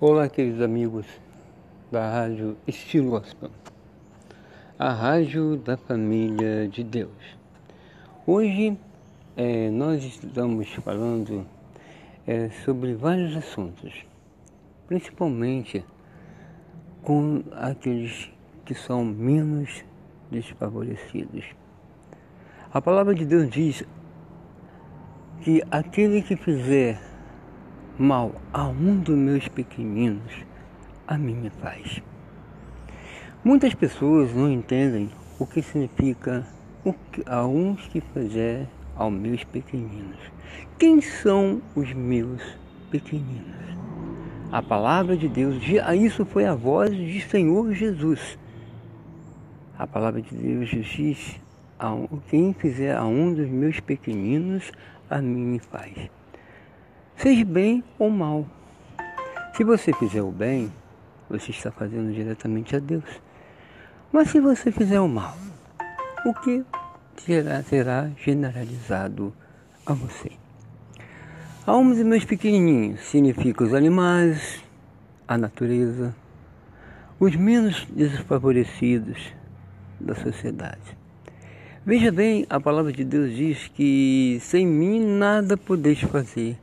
Olá, queridos amigos da Rádio Estilo Gospel, a rádio da família de Deus. Hoje é, nós estamos falando é, sobre vários assuntos, principalmente com aqueles que são menos desfavorecidos. A palavra de Deus diz que aquele que fizer mal a um dos meus pequeninos, a mim me faz. Muitas pessoas não entendem o que significa o que, a uns que fizer aos meus pequeninos. Quem são os meus pequeninos? A palavra de Deus, isso foi a voz de Senhor Jesus. A palavra de Deus diz: quem fizer a um dos meus pequeninos, a mim me faz seja bem ou mal. Se você fizer o bem, você está fazendo diretamente a Deus. Mas se você fizer o mal, o que será, será generalizado a você? Almas e meus pequenininhos significa os animais, a natureza, os menos desfavorecidos da sociedade. Veja bem, a palavra de Deus diz que sem mim nada podeis fazer.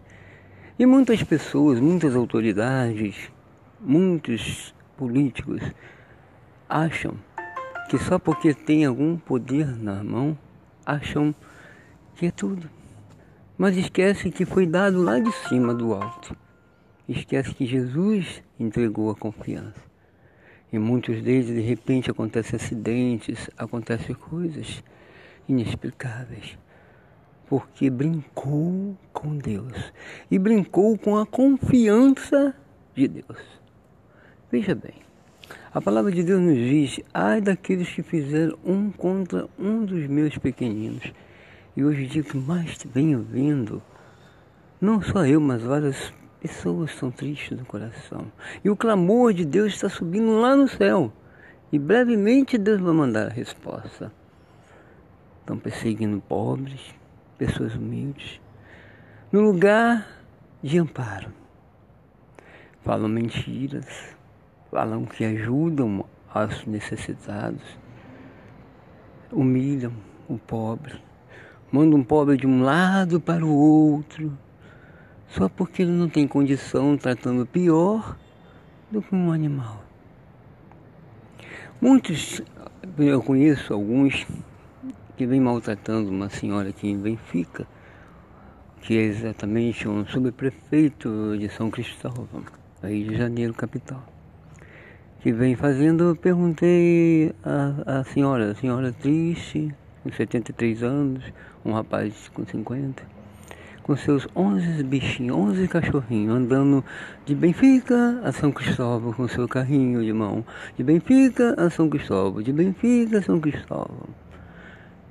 E muitas pessoas, muitas autoridades, muitos políticos acham que só porque tem algum poder na mão, acham que é tudo. Mas esquece que foi dado lá de cima do alto. Esquece que Jesus entregou a confiança. E muitos deles, de repente, acontecem acidentes, acontecem coisas inexplicáveis porque brincou com Deus e brincou com a confiança de Deus. Veja bem, a palavra de Deus nos diz: ai daqueles que fizeram um contra um dos meus pequeninos. E hoje dia que mais venho vendo, não só eu, mas várias pessoas estão tristes no coração. E o clamor de Deus está subindo lá no céu. E brevemente Deus vai mandar a resposta. Estão perseguindo pobres, pessoas humildes, no lugar de amparo. Falam mentiras, falam que ajudam aos necessitados, humilham o pobre, mandam um pobre de um lado para o outro, só porque ele não tem condição, tratando pior do que um animal. Muitos, eu conheço alguns que vem maltratando uma senhora aqui em Benfica, que é exatamente um subprefeito de São Cristóvão, Rio de Janeiro, capital. Que vem fazendo, perguntei à, à senhora, a senhora triste, com 73 anos, um rapaz com 50, com seus 11 bichinhos, 11 cachorrinhos, andando de Benfica a São Cristóvão com seu carrinho de mão, de Benfica a São Cristóvão, de Benfica a São Cristóvão.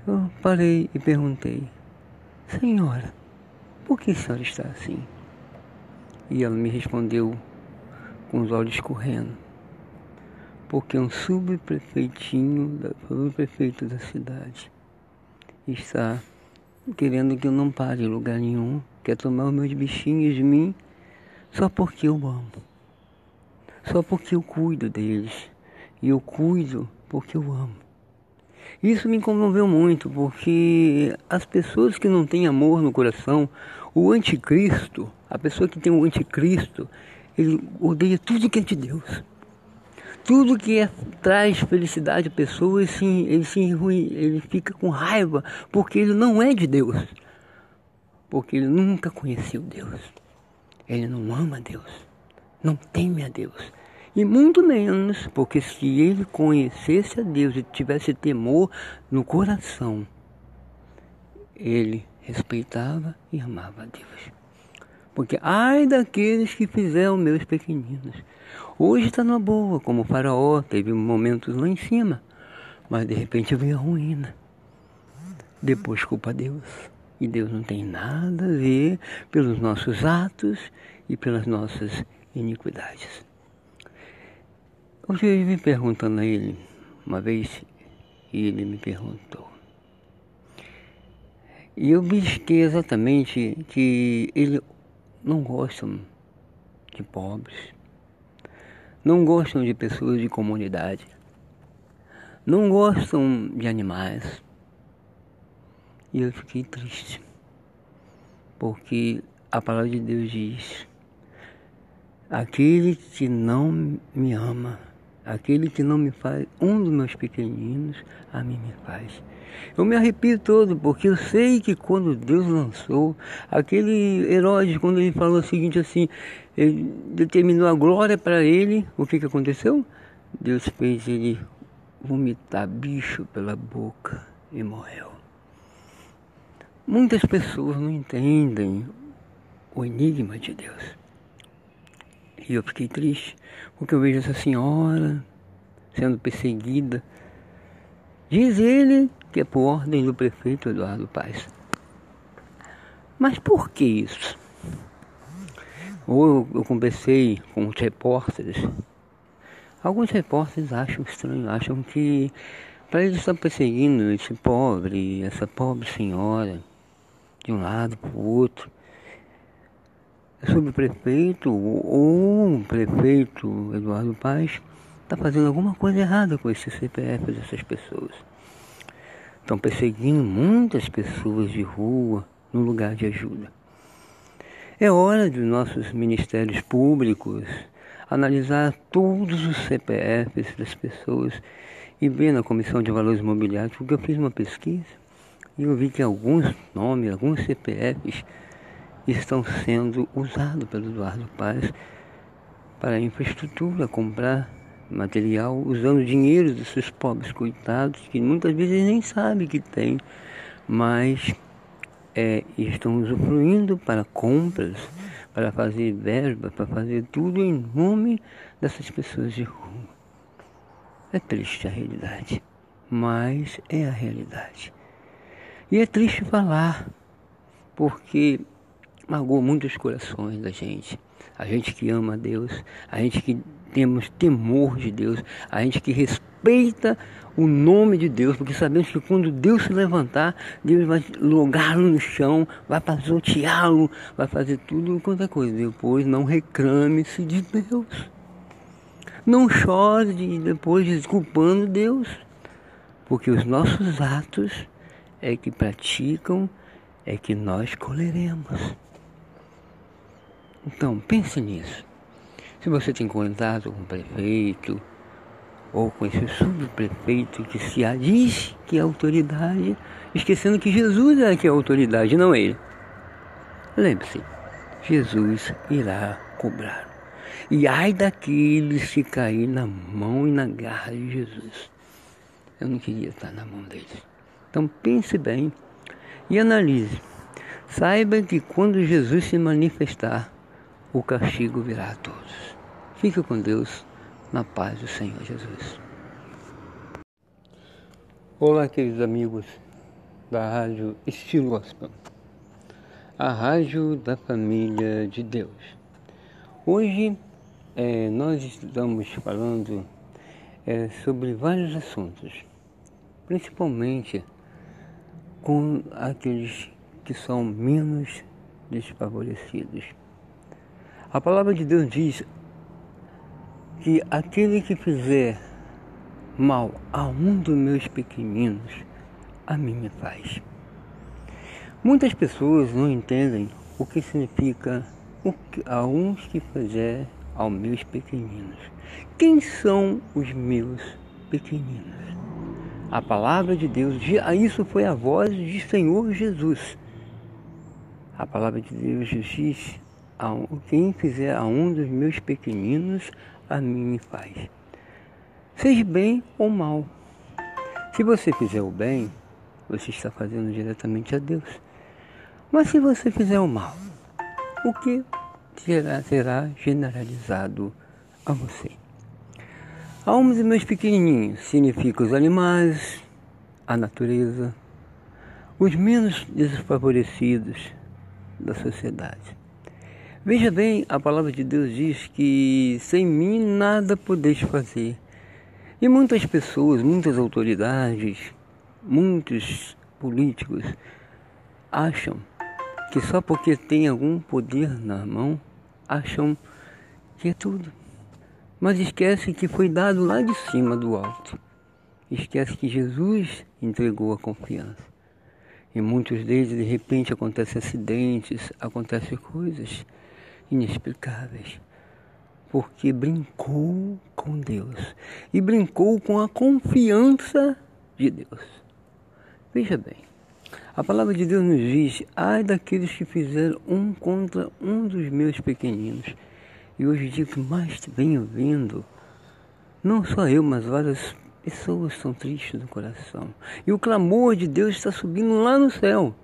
Eu parei e perguntei: Senhora, por que a senhora está assim? E ela me respondeu com os olhos correndo: Porque um subprefeitinho, subprefeito da cidade, está querendo que eu não pare em lugar nenhum, quer tomar os meus bichinhos de mim só porque eu amo, só porque eu cuido deles. E eu cuido porque eu amo. Isso me comoveu muito, porque as pessoas que não têm amor no coração, o anticristo, a pessoa que tem o anticristo, ele odeia tudo que é de Deus. Tudo que é, traz felicidade à pessoa, ele, se, ele fica com raiva, porque ele não é de Deus. Porque ele nunca conheceu Deus. Ele não ama Deus. Não teme a Deus. E muito menos, porque se ele conhecesse a Deus e tivesse temor no coração, ele respeitava e amava a Deus. Porque ai daqueles que fizeram meus pequeninos. Hoje está na boa, como o faraó, teve momentos lá em cima, mas de repente veio a ruína. Depois culpa Deus. E Deus não tem nada a ver pelos nossos atos e pelas nossas iniquidades. Hoje eu me perguntando a ele, uma vez, e ele me perguntou. E eu busquei exatamente que ele não gosta de pobres, não gostam de pessoas de comunidade, não gostam de animais. E eu fiquei triste, porque a palavra de Deus diz: aquele que não me ama, aquele que não me faz, um dos meus pequeninos, a mim me faz. Eu me arrepio todo, porque eu sei que quando Deus lançou, aquele Herodes, quando ele falou o seguinte assim, ele determinou a glória para ele, o que, que aconteceu? Deus fez ele vomitar bicho pela boca e morreu. Muitas pessoas não entendem o enigma de Deus. E eu fiquei triste, porque eu vejo essa senhora sendo perseguida. Diz ele que é por ordem do prefeito Eduardo Paes. Mas por que isso? Ou eu conversei com os repórteres. Alguns repórteres acham estranho, acham que para eles estar perseguindo esse pobre, essa pobre senhora, de um lado para o outro, é sobre o prefeito ou o prefeito Eduardo Paes está fazendo alguma coisa errada com esse CPF dessas pessoas. Estão perseguindo muitas pessoas de rua no lugar de ajuda. É hora de nossos ministérios públicos analisar todos os CPFs das pessoas e ver na Comissão de Valores Imobiliários, porque eu fiz uma pesquisa e eu vi que alguns nomes, alguns CPFs estão sendo usados pelo Eduardo Paz para infraestrutura, comprar material usando dinheiro dos seus pobres coitados, que muitas vezes nem sabem que tem, mas é, estão usufruindo para compras, para fazer verba, para fazer tudo em nome dessas pessoas de rua. É triste a realidade, mas é a realidade. E é triste falar, porque magoou muitos corações da gente. A gente que ama Deus, a gente que temos temor de Deus, a gente que respeita o nome de Deus, porque sabemos que quando Deus se levantar, Deus vai logá-lo no chão, vai pazoteá-lo, vai fazer tudo quanto é coisa. Depois não reclame-se de Deus. Não chore depois desculpando Deus, porque os nossos atos é que praticam, é que nós colheremos. Então, pense nisso. Se você tem contato com o prefeito ou com esse subprefeito que se diz que é autoridade, esquecendo que Jesus é que é autoridade, não ele. Lembre-se, Jesus irá cobrar. E ai daqueles que cair na mão e na garra de Jesus. Eu não queria estar na mão deles. Então pense bem e analise. Saiba que quando Jesus se manifestar, o castigo virá a todos. Fique com Deus, na paz do Senhor Jesus. Olá, queridos amigos da Rádio Estilo Gospel, a rádio da família de Deus. Hoje é, nós estamos falando é, sobre vários assuntos, principalmente com aqueles que são menos desfavorecidos a palavra de Deus diz que aquele que fizer mal a um dos meus pequeninos, a mim me faz. Muitas pessoas não entendem o que significa o que, a uns que fizer aos meus pequeninos. Quem são os meus pequeninos? A palavra de Deus, isso foi a voz de Senhor Jesus. A palavra de Deus diz quem fizer a um dos meus pequeninos, a mim faz. Seja bem ou mal. Se você fizer o bem, você está fazendo diretamente a Deus. Mas se você fizer o mal, o que será, será generalizado a você? A um dos meus pequenininhos significa os animais, a natureza, os menos desfavorecidos da sociedade. Veja bem, a palavra de Deus diz que sem mim nada podeis fazer. E muitas pessoas, muitas autoridades, muitos políticos acham que só porque tem algum poder na mão, acham que é tudo. mas esquece que foi dado lá de cima do alto. Esquece que Jesus entregou a confiança. E muitos deles, de repente, acontecem acidentes, acontecem coisas inexplicáveis. Porque brincou com Deus. E brincou com a confiança de Deus. Veja bem, a palavra de Deus nos diz: ai daqueles que fizeram um contra um dos meus pequeninos. E hoje dia que mais venho vendo, não só eu, mas várias pessoas estão tristes no coração. E o clamor de Deus está subindo lá no céu.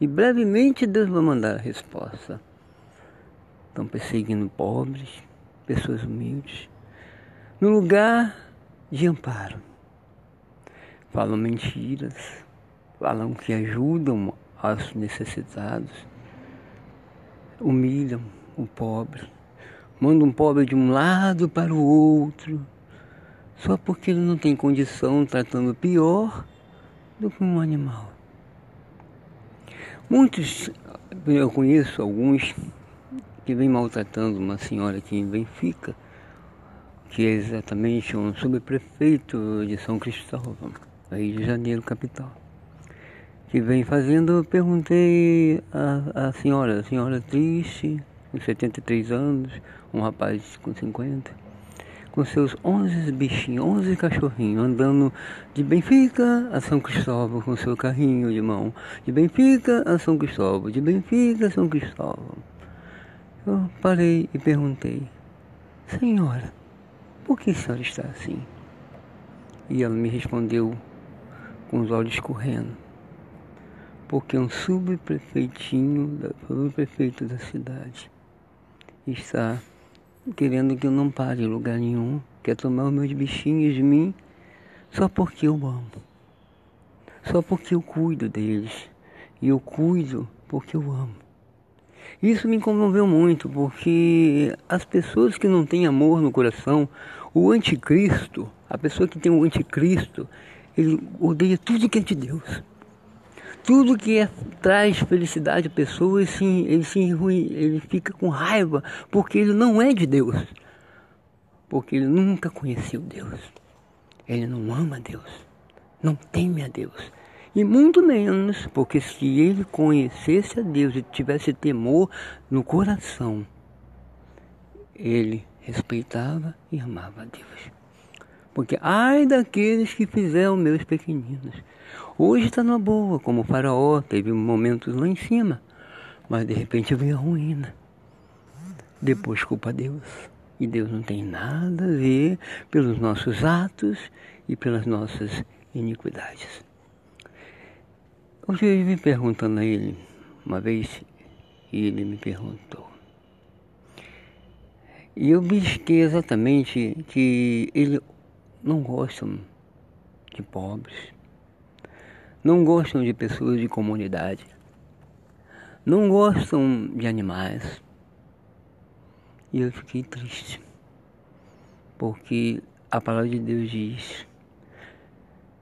E brevemente Deus vai mandar a resposta. Estão perseguindo pobres, pessoas humildes, no lugar de amparo. Falam mentiras, falam que ajudam aos necessitados, humilham o pobre, mandam um pobre de um lado para o outro só porque ele não tem condição tratando pior do que um animal. Muitos, eu conheço alguns que vêm maltratando uma senhora aqui em Benfica, que é exatamente um subprefeito de São Cristóvão, aí de Janeiro, capital. Que vem fazendo, perguntei à, à senhora, a senhora triste, com 73 anos, um rapaz com 50 com seus 11 bichinhos, 11 cachorrinhos, andando de Benfica a São Cristóvão com seu carrinho de mão. De Benfica a São Cristóvão, de Benfica a São Cristóvão. Eu parei e perguntei, Senhora, por que a senhora está assim? E ela me respondeu com os olhos correndo, porque um subprefeitinho, subprefeito da cidade, está querendo que eu não pare em lugar nenhum, quer tomar os meus bichinhos de mim só porque eu amo, só porque eu cuido deles e eu cuido porque eu amo. Isso me comoveu muito, porque as pessoas que não têm amor no coração, o anticristo, a pessoa que tem o anticristo, ele odeia tudo que é de Deus tudo que é, traz felicidade à pessoa, ele, se, ele, ele fica com raiva, porque ele não é de Deus. Porque ele nunca conheceu Deus. Ele não ama Deus. Não teme a Deus. E muito menos, porque se ele conhecesse a Deus e tivesse temor no coração, ele respeitava e amava a Deus. Porque ai daqueles que fizeram meus pequeninos. Hoje está na boa, como o faraó, teve momentos lá em cima, mas de repente veio a ruína. Depois culpa Deus. E Deus não tem nada a ver pelos nossos atos e pelas nossas iniquidades. Hoje eu vim perguntando a ele, uma vez, e ele me perguntou. E eu busquei exatamente que ele não gostam de pobres, não gostam de pessoas de comunidade, não gostam de animais. E eu fiquei triste, porque a palavra de Deus diz: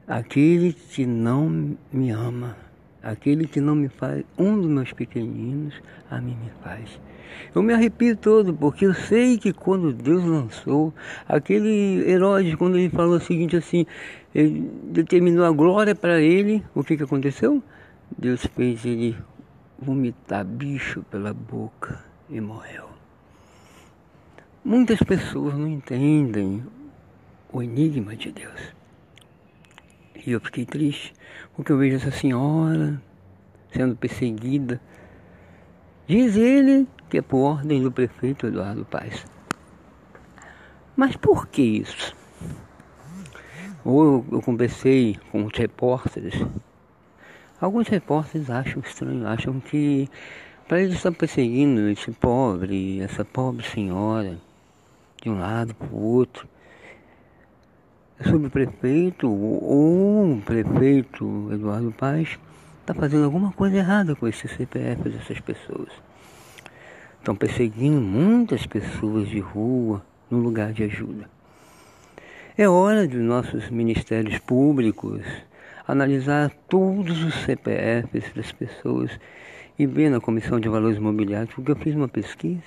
aquele que não me ama, aquele que não me faz, um dos meus pequeninos, a mim me faz. Eu me arrepio todo, porque eu sei que quando Deus lançou, aquele herói, quando ele falou o seguinte assim, ele determinou a glória para ele, o que, que aconteceu? Deus fez ele vomitar bicho pela boca e morreu. Muitas pessoas não entendem o enigma de Deus. E eu fiquei triste, porque eu vejo essa senhora sendo perseguida. Diz ele que é por ordem do prefeito Eduardo Paes. Mas por que isso? Ou eu conversei com os repórteres. Alguns repórteres acham estranho, acham que para eles estar perseguindo esse pobre, essa pobre senhora, de um lado para o outro, subprefeito ou o prefeito Eduardo Paes está fazendo alguma coisa errada com esse CPF dessas pessoas. Estão perseguindo muitas pessoas de rua no lugar de ajuda. É hora de nossos ministérios públicos analisar todos os CPFs das pessoas e ver na Comissão de Valores Imobiliários, porque eu fiz uma pesquisa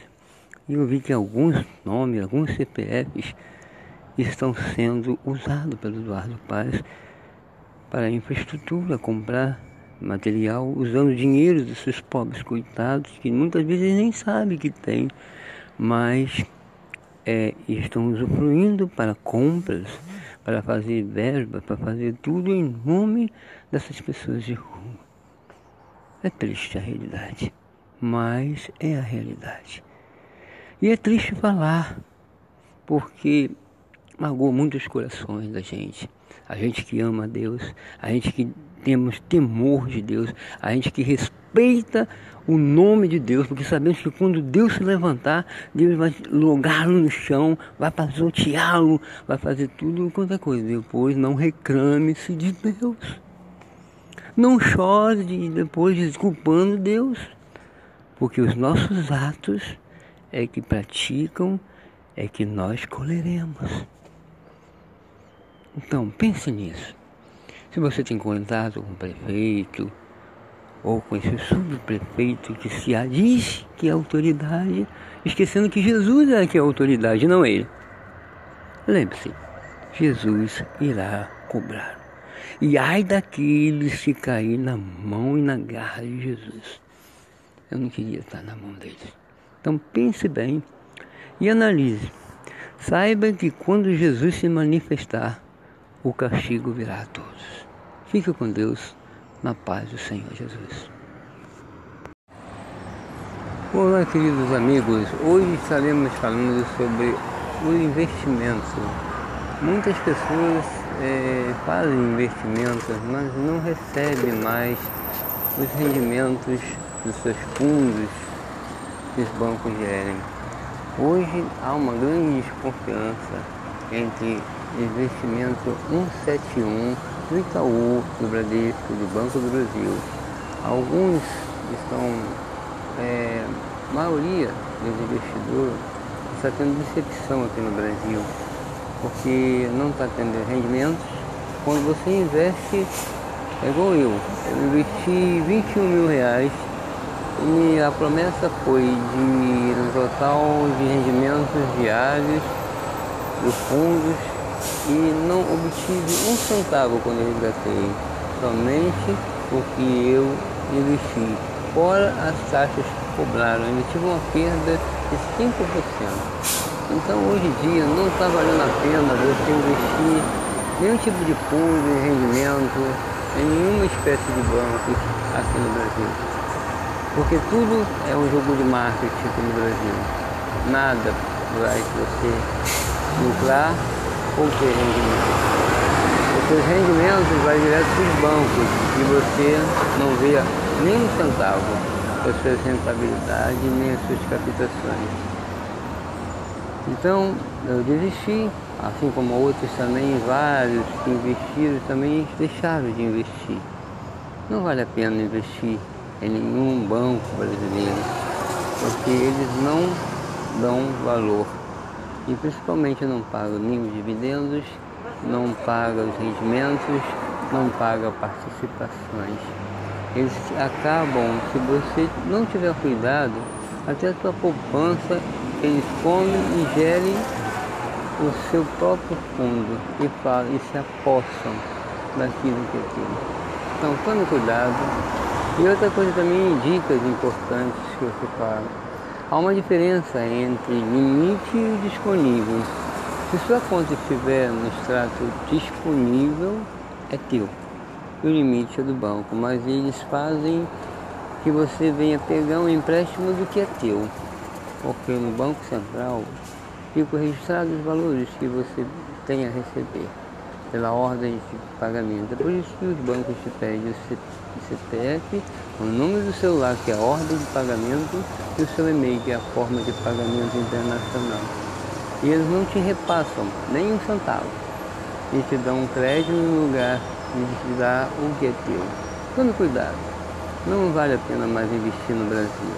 E eu vi que alguns nomes, alguns CPFs estão sendo usados pelo Eduardo Paz para infraestrutura, comprar material, usando dinheiro desses pobres coitados que muitas vezes nem sabem que tem, mas é, estão usufruindo para compras, para fazer verba, para fazer tudo em nome dessas pessoas de rua. É triste a realidade, mas é a realidade. E é triste falar, porque magoa muitos corações da gente. A gente que ama a Deus, a gente que temos temor de Deus, a gente que respeita o nome de Deus, porque sabemos que quando Deus se levantar, Deus vai logá-lo no chão, vai pazoteá-lo, vai fazer tudo quanto é coisa. Depois não reclame-se de Deus. Não chore de, depois desculpando Deus, porque os nossos atos é que praticam, é que nós colheremos. Então pense nisso. Se você tem contato com o prefeito ou com esse subprefeito que se diz que é autoridade, esquecendo que Jesus é que é autoridade, não ele. Lembre-se, Jesus irá cobrar. E ai daqueles que cair na mão e na garra de Jesus. Eu não queria estar na mão deles. Então pense bem e analise. Saiba que quando Jesus se manifestar, o castigo virá a todos. Fique com Deus, na paz do Senhor Jesus. Olá, queridos amigos. Hoje estaremos falando sobre o investimento. Muitas pessoas é, fazem investimentos, mas não recebem mais os rendimentos dos seus fundos que os bancos gerem. Hoje há uma grande desconfiança entre investimento 171 do Itaú, do Bradesco, do Banco do Brasil. Alguns estão, é, a maioria dos investidores está tendo decepção aqui no Brasil, porque não está tendo rendimentos. Quando você investe, é igual eu, eu investi 21 mil reais e a promessa foi de no total de rendimentos diários dos fundos e não obtive um centavo quando eu resgatei, somente o que eu investi, fora as taxas que cobraram, eu tive uma perda de 5%. Então hoje em dia não está valendo a pena você investir nenhum tipo de fundo de rendimento em nenhuma espécie de banco aqui no Brasil. Porque tudo é um jogo de marketing aqui no Brasil. Nada vai você lucrar ou ter rendimento. Os seus rendimentos vai direto para os bancos e você não vê nem um centavo das suas rentabilidades nem as suas captações. Então eu desisti, assim como outros também, vários que investiram também deixaram de investir. Não vale a pena investir em nenhum banco brasileiro, porque eles não dão valor e principalmente não paga nenhum dividendos, não paga os rendimentos, não paga participações. Eles acabam, se você não tiver cuidado, até a sua poupança, eles comem e gerem o seu próprio fundo e, falam, e se apossam daquilo que é aquilo. Então tome cuidado. E outra coisa também, dicas importantes que você fala Há uma diferença entre limite e disponível. Se sua conta estiver no extrato disponível, é teu. E o limite é do banco, mas eles fazem que você venha pegar um empréstimo do que é teu. Porque no Banco Central ficam registrados os valores que você tem a receber pela ordem de pagamento. É por isso que os bancos te pedem o CPF, o número do celular, que é a ordem de pagamento, e o seu e-mail, que é a forma de pagamento internacional. E eles não te repassam nem um centavo. E te dão um crédito no lugar de te dar o que é teu. Tome cuidado. Não vale a pena mais investir no Brasil.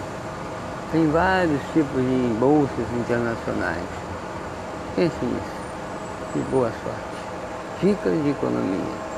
Tem vários tipos de bolsas internacionais. Pense nisso. E boa sorte. Dicas de economia.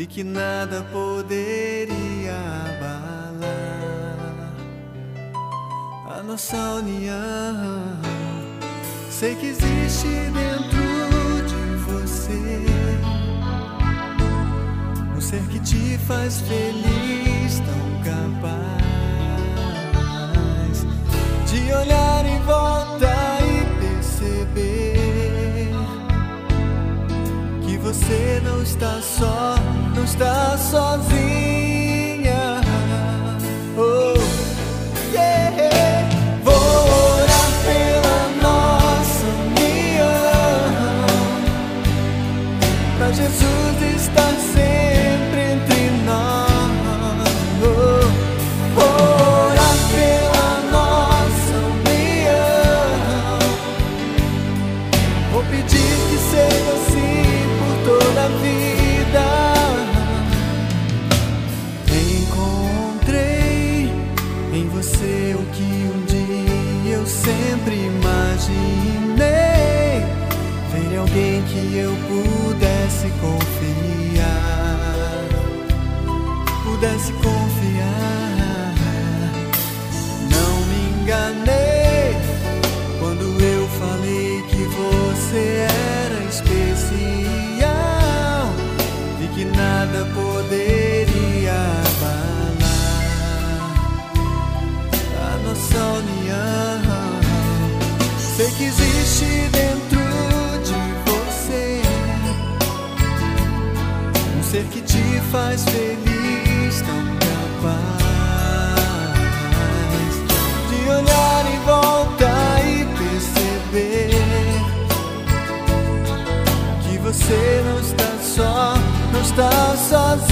e que nada poderia abalar a nossa união. Sei que existe dentro de você um ser que te faz feliz, tão capaz de olhar em volta. Você não está só, não está sozinha. Oh. faz feliz, tão capaz de olhar em volta e perceber que você não está só, não está sozinho.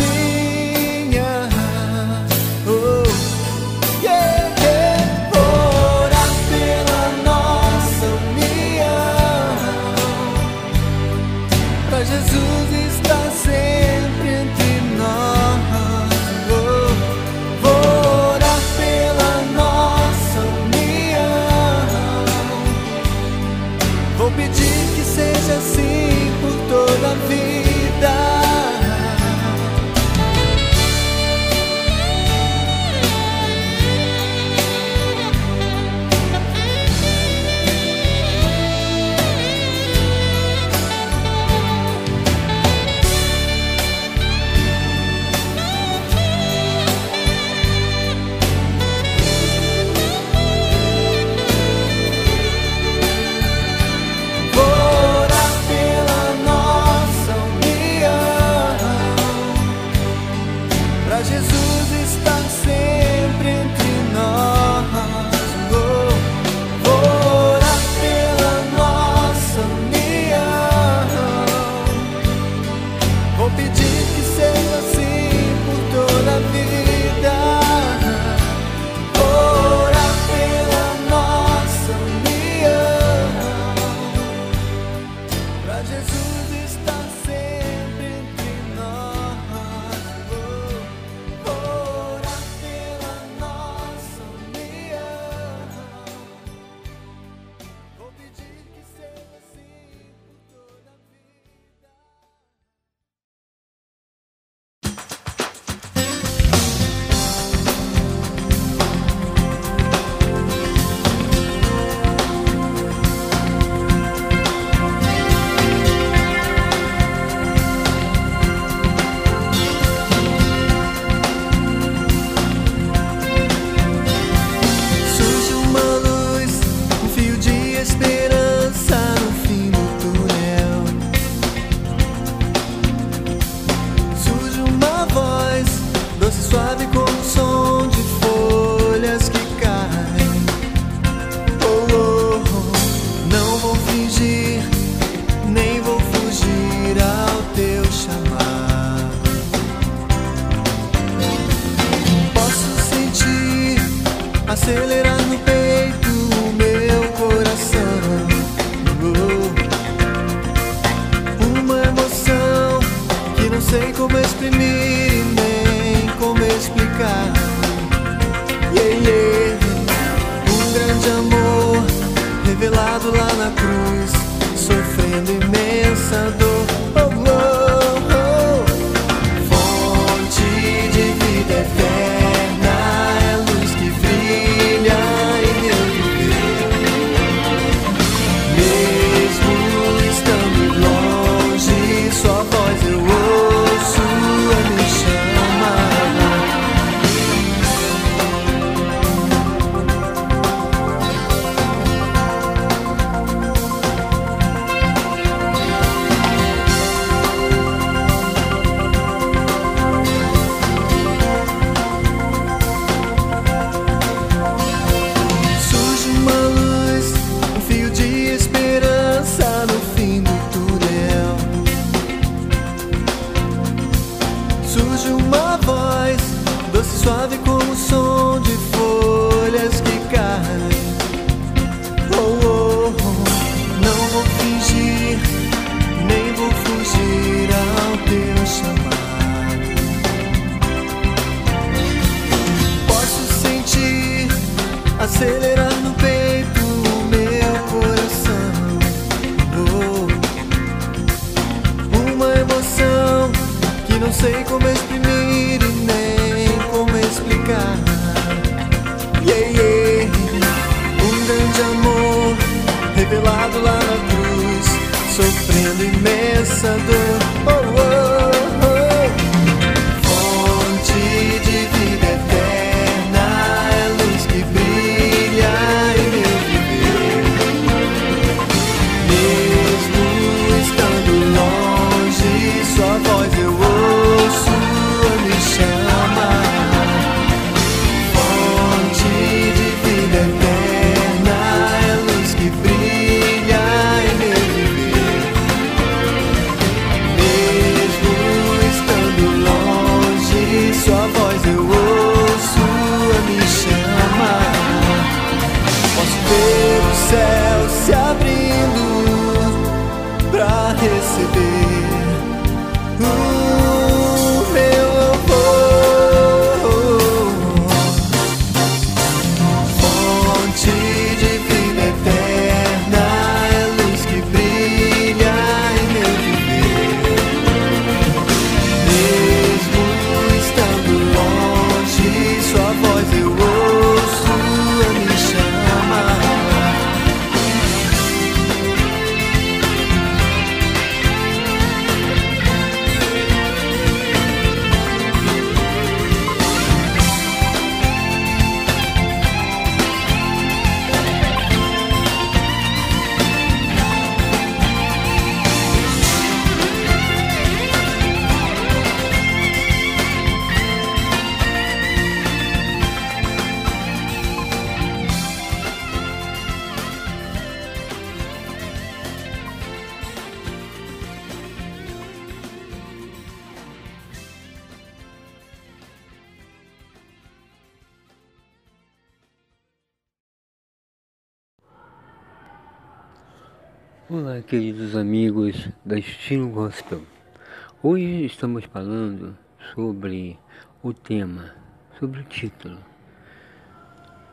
Hoje estamos falando sobre o tema, sobre o título,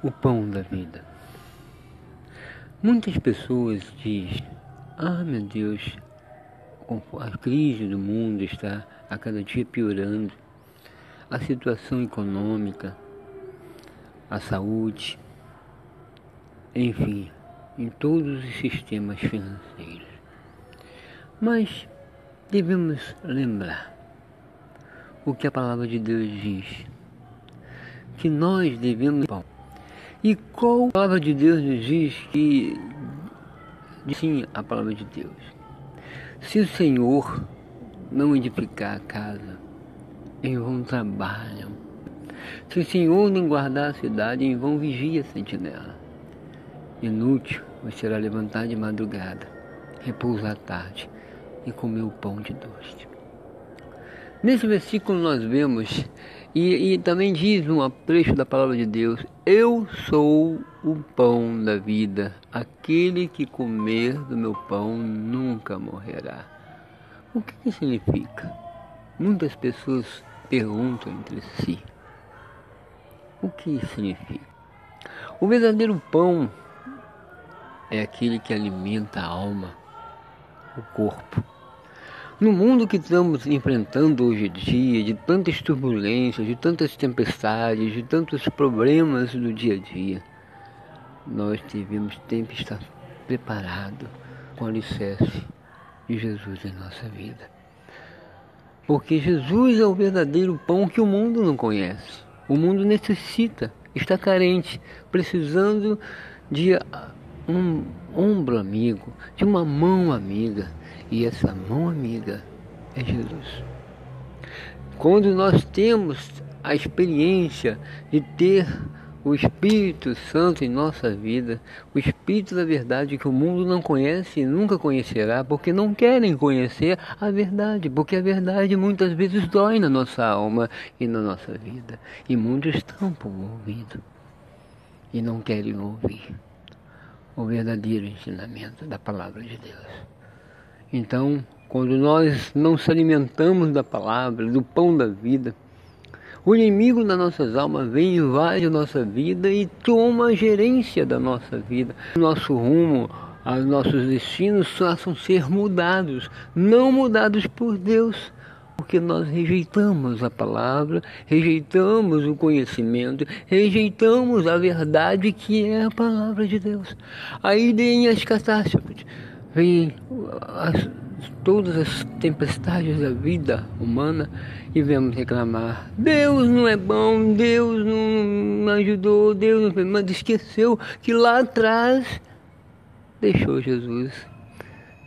o pão da vida. Muitas pessoas dizem, ah meu Deus, a crise do mundo está a cada dia piorando, a situação econômica, a saúde, enfim, em todos os sistemas financeiros. Mas devemos lembrar o que a palavra de Deus diz. Que nós devemos. E qual a palavra de Deus nos diz que. Sim, a palavra de Deus. Se o Senhor não edificar a casa, em vão trabalham. Se o Senhor não guardar a cidade, em vão vigia a sentinela. Inútil você será levantar de madrugada, repousar à tarde e comeu o pão de doce. Nesse versículo nós vemos, e, e também diz um apreço da palavra de Deus: Eu sou o pão da vida, aquele que comer do meu pão nunca morrerá. O que, que significa? Muitas pessoas perguntam entre si: O que significa? O verdadeiro pão é aquele que alimenta a alma, o corpo no mundo que estamos enfrentando hoje em dia, de tantas turbulências, de tantas tempestades, de tantos problemas do dia a dia, nós devemos sempre estar preparados com o alicerce de Jesus em nossa vida. Porque Jesus é o verdadeiro pão que o mundo não conhece. O mundo necessita, está carente, precisando de um ombro amigo, de uma mão amiga. E essa mão amiga é Jesus. Quando nós temos a experiência de ter o Espírito Santo em nossa vida, o Espírito da verdade que o mundo não conhece e nunca conhecerá, porque não querem conhecer a verdade, porque a verdade muitas vezes dói na nossa alma e na nossa vida, e muitos tampam o ouvido e não querem ouvir o verdadeiro ensinamento da palavra de Deus. Então, quando nós não se alimentamos da palavra, do pão da vida, o inimigo das nossas almas vem, invade a nossa vida e toma a gerência da nossa vida. Nosso rumo, os nossos destinos façam ser mudados, não mudados por Deus, porque nós rejeitamos a palavra, rejeitamos o conhecimento, rejeitamos a verdade que é a palavra de Deus. Aí vem as catástrofes, vem as, todas as tempestades da vida humana e vemos reclamar: Deus não é bom, Deus não ajudou, Deus não fez, mas esqueceu que lá atrás deixou Jesus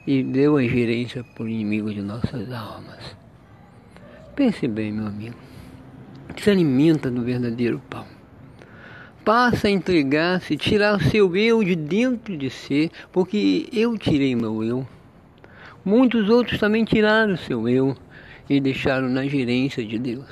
e deu a gerência para o inimigo de nossas almas. Pense bem, meu amigo. Se alimenta do verdadeiro pão. Passa a entregar-se, tirar o seu eu de dentro de si, porque eu tirei meu eu. Muitos outros também tiraram o seu eu e deixaram na gerência de Deus.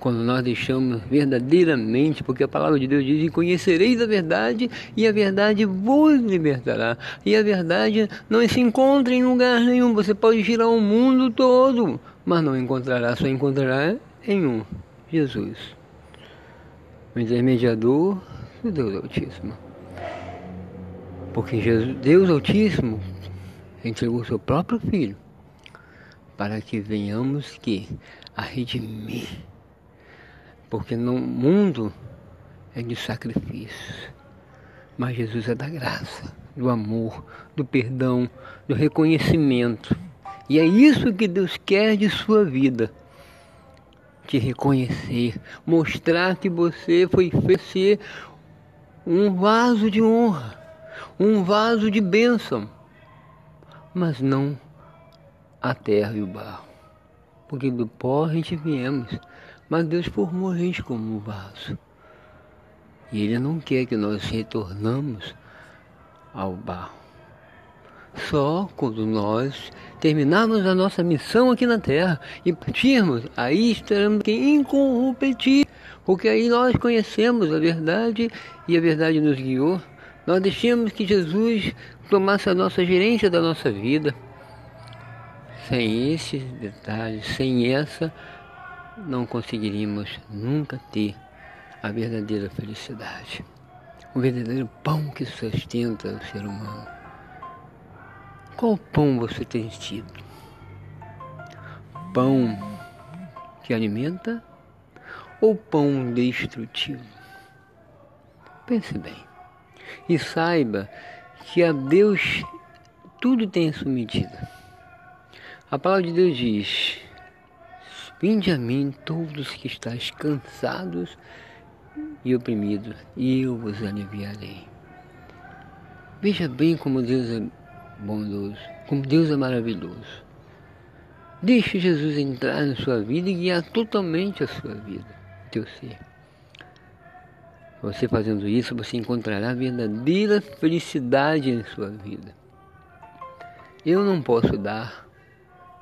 Quando nós deixamos verdadeiramente, porque a palavra de Deus diz: Conhecereis a verdade, e a verdade vos libertará. E a verdade não se encontra em lugar nenhum. Você pode girar o mundo todo, mas não encontrará, só encontrará em um, Jesus. O intermediador do Deus Altíssimo. Porque Jesus, Deus Altíssimo entregou seu próprio Filho para que venhamos que a redimir. Porque no mundo é de sacrifícios, mas Jesus é da graça, do amor, do perdão, do reconhecimento. E é isso que Deus quer de sua vida. Te reconhecer, mostrar que você foi ser um vaso de honra, um vaso de bênção, mas não a terra e o barro. Porque do pó a gente viemos, mas Deus formou a gente como um vaso. E Ele não quer que nós retornamos ao barro. Só quando nós terminarmos a nossa missão aqui na Terra e partirmos, aí estaremos incorruptíveis, porque aí nós conhecemos a verdade e a verdade nos guiou. Nós deixamos que Jesus tomasse a nossa gerência da nossa vida. Sem esses detalhes, sem essa, não conseguiríamos nunca ter a verdadeira felicidade, o verdadeiro pão que sustenta o ser humano. Qual pão você tem tido? Pão que alimenta ou pão destrutivo? Pense bem e saiba que a Deus tudo tem a sua medida. A palavra de Deus diz: Vinde a mim todos que estáis cansados e oprimidos, e eu vos aliviarei. Veja bem como Deus é bondoso, como Deus é maravilhoso. Deixe Jesus entrar na sua vida e guiar totalmente a sua vida, teu ser. Você fazendo isso, você encontrará verdadeira felicidade em sua vida. Eu não posso dar,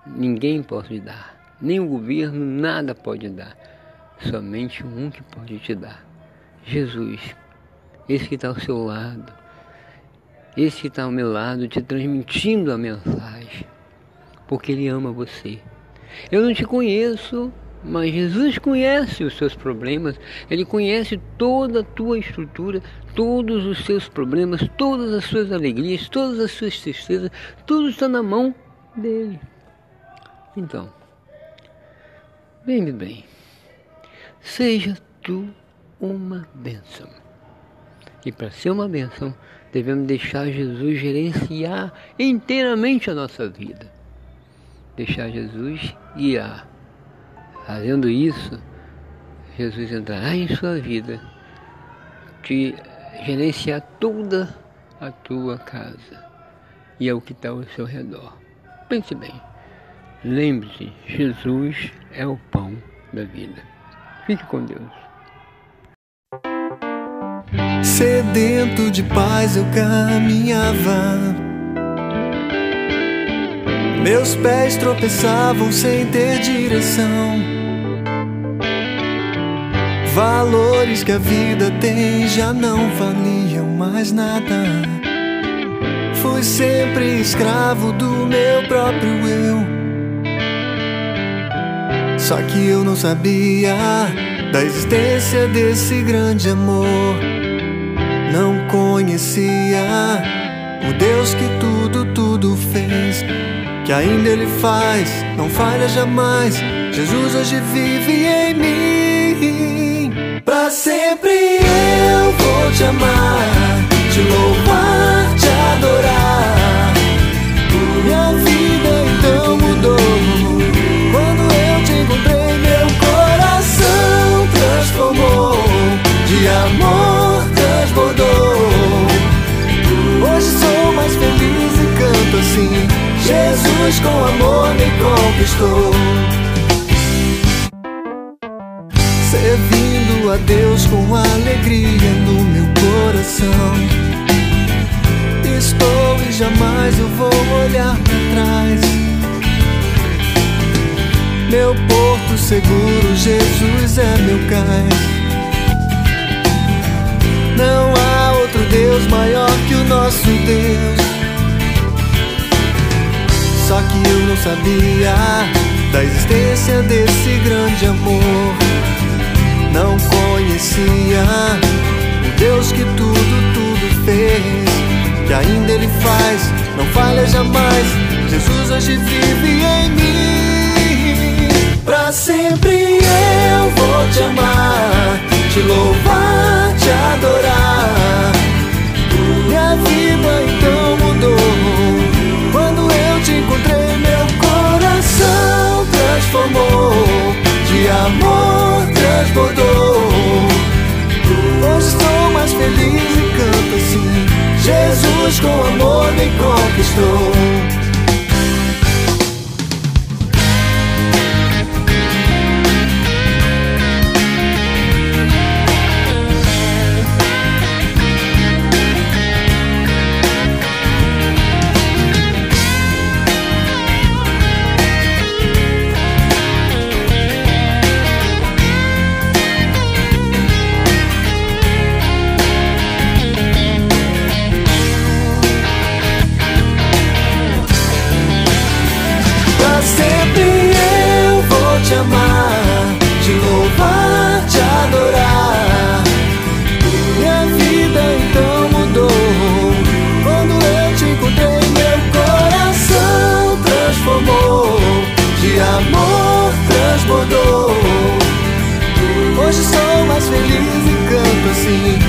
ninguém pode dar, nem o governo nada pode dar. somente um que pode te dar. Jesus, esse que está ao seu lado, esse que está ao meu lado te transmitindo a mensagem, porque Ele ama você. Eu não te conheço, mas Jesus conhece os seus problemas, Ele conhece toda a tua estrutura, todos os seus problemas, todas as suas alegrias, todas as suas tristezas, tudo está na mão dele. Então, bem, bem, seja tu uma bênção. E para ser uma bênção, devemos deixar Jesus gerenciar inteiramente a nossa vida. Deixar Jesus guiar Fazendo isso, Jesus entrará em sua vida, te gerenciar toda a tua casa e é o que está ao seu redor. Pense bem. Lembre-se, Jesus é o pão da vida. Fique com Deus. Sedento de paz eu caminhava. Meus pés tropeçavam sem ter direção. Valores que a vida tem já não valiam mais nada. Fui sempre escravo do meu próprio eu. Só que eu não sabia da existência desse grande amor. Conhecia o Deus que tudo, tudo fez. Que ainda Ele faz, não falha jamais. Jesus hoje vive em mim. Pra sempre eu servindo a Deus com alegria no meu coração. Estou e jamais eu vou olhar para trás. Meu porto seguro, Jesus é meu cais. Não há outro Deus maior que o nosso Deus. Só que eu não sabia da existência desse grande amor não conhecia o Deus que tudo, tudo fez, que ainda Ele faz, não falha jamais. Jesus hoje vive em mim. Pra sempre eu vou te amar, te louvar, te adorar. De amor transbordou. Hoje estou mais feliz e canto assim. Jesus com amor me conquistou. Aqui na sua rádio.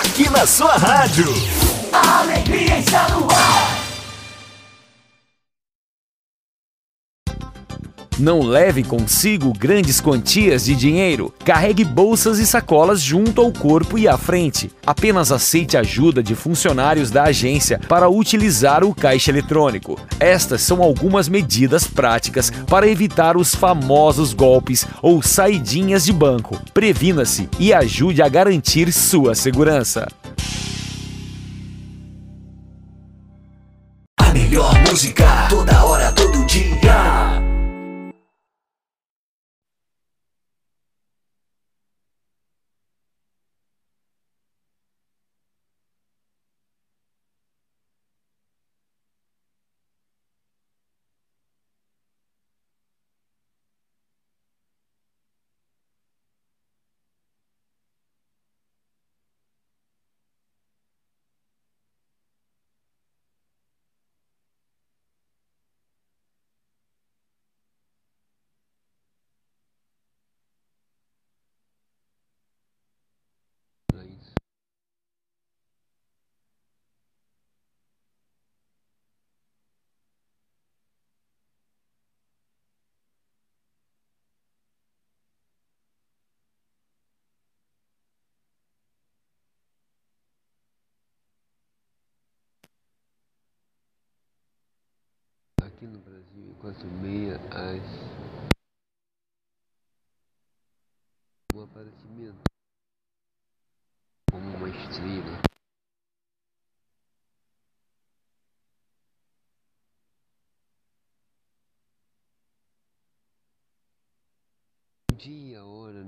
Aqui na sua rádio. Alegria está no ar. Não leve consigo grandes quantias de dinheiro. Carregue bolsas e sacolas junto ao corpo e à frente. Apenas aceite ajuda de funcionários da agência para utilizar o caixa eletrônico. Estas são algumas medidas práticas para evitar os famosos golpes ou saidinhas de banco. Previna-se e ajude a garantir sua segurança. A melhor música, Aqui no Brasil, enquanto meia às um aparecimento como uma estrela. Dia, hora,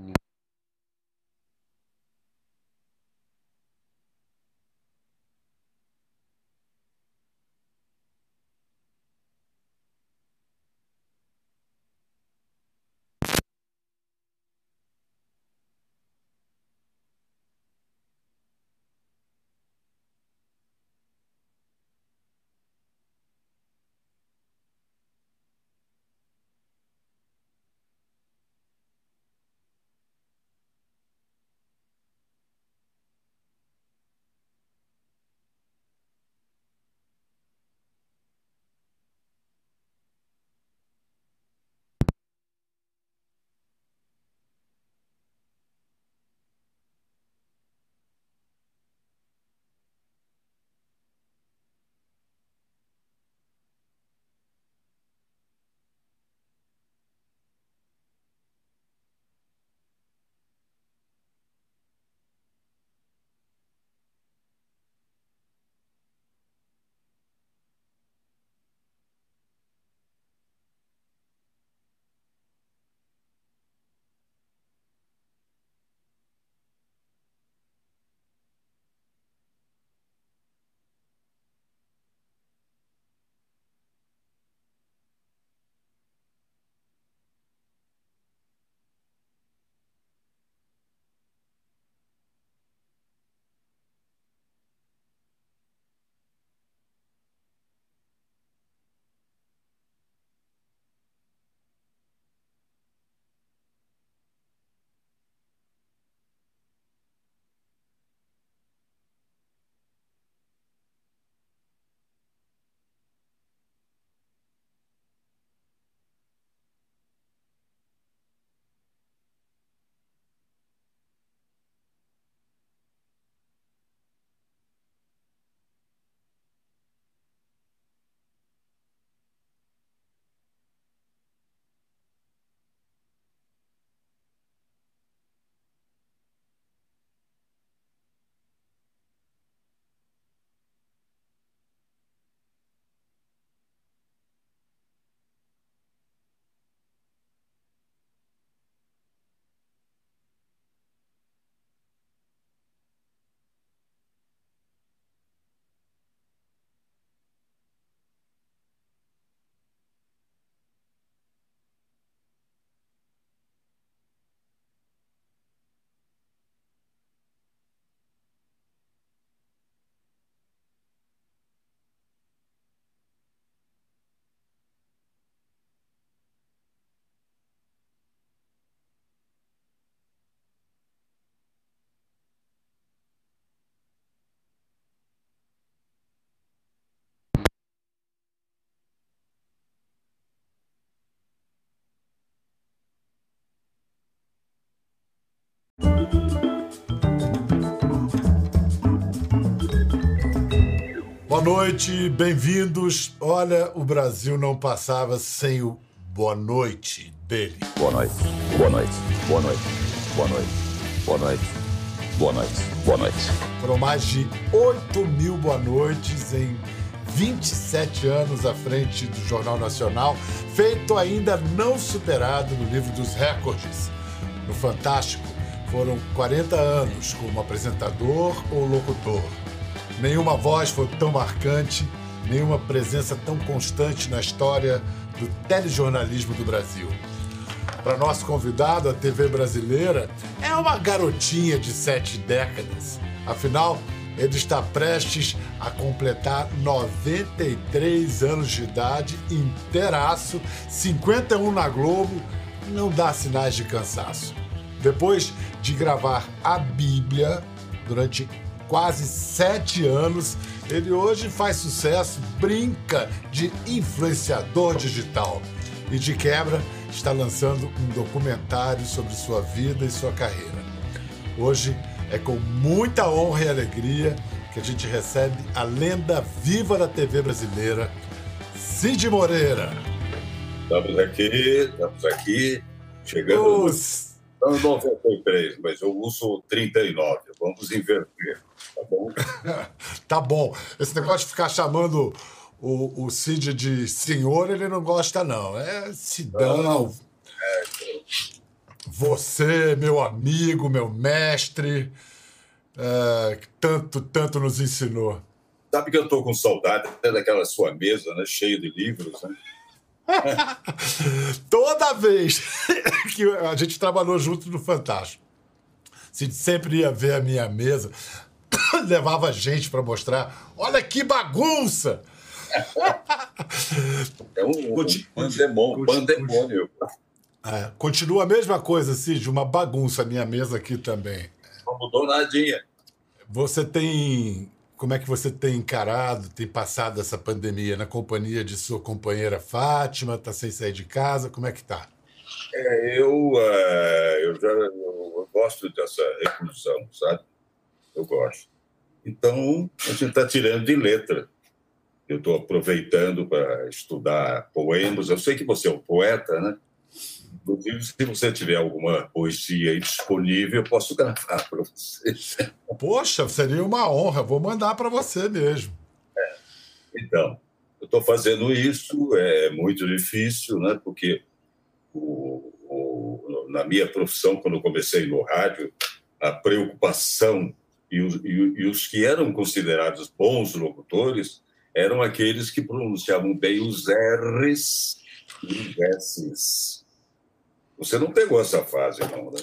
noite, bem-vindos. Olha, o Brasil não passava sem o boa noite dele. Boa noite, boa noite, boa noite, boa noite, boa noite, boa noite, boa noite. Foram mais de 8 mil boa noites em 27 anos à frente do Jornal Nacional, feito ainda não superado no livro dos recordes. No Fantástico, foram 40 anos como apresentador ou locutor. Nenhuma voz foi tão marcante, nenhuma presença tão constante na história do telejornalismo do Brasil. Para nosso convidado, a TV brasileira é uma garotinha de sete décadas. Afinal, ele está prestes a completar 93 anos de idade, inteiraço, 51 na Globo, não dá sinais de cansaço. Depois de gravar a Bíblia durante quase sete anos, ele hoje faz sucesso, brinca de influenciador digital e de quebra está lançando um documentário sobre sua vida e sua carreira. Hoje é com muita honra e alegria que a gente recebe a lenda viva da TV brasileira, Cid Moreira. Estamos aqui, estamos aqui, chegando Os... no 93, mas eu uso 39. Vamos inverter, tá bom? Tá bom. Esse negócio de ficar chamando o, o Cid de senhor, ele não gosta, não. É Sidão. Você, meu amigo, meu mestre, é, que tanto, tanto nos ensinou. Sabe que eu estou com saudade daquela sua mesa, né, cheia de livros, né? Toda vez que a gente trabalhou junto no Fantástico, Cid sempre ia ver a minha mesa, levava gente para mostrar. Olha que bagunça! É um, um pandemônio. pandemônio. É, continua a mesma coisa, Cid, uma bagunça a minha mesa aqui também. Não mudou nadinha. Você tem. Como é que você tem encarado, tem passado essa pandemia na companhia de sua companheira Fátima? Tá sem sair de casa? Como é que tá? É, eu, eh, eu já eu gosto dessa reclusão, sabe? Eu gosto. Então, a gente está tirando de letra. Eu estou aproveitando para estudar poemas. Eu sei que você é um poeta, né? Inclusive, se você tiver alguma poesia aí disponível, eu posso gravar para você. Poxa, seria uma honra. Vou mandar para você mesmo. Então, eu estou fazendo isso, é muito difícil, né? Porque o, o, na minha profissão, quando eu comecei no rádio, a preocupação e os, e, e os que eram considerados bons locutores eram aqueles que pronunciavam bem os R's e os S's. Você não pegou essa fase, não, né?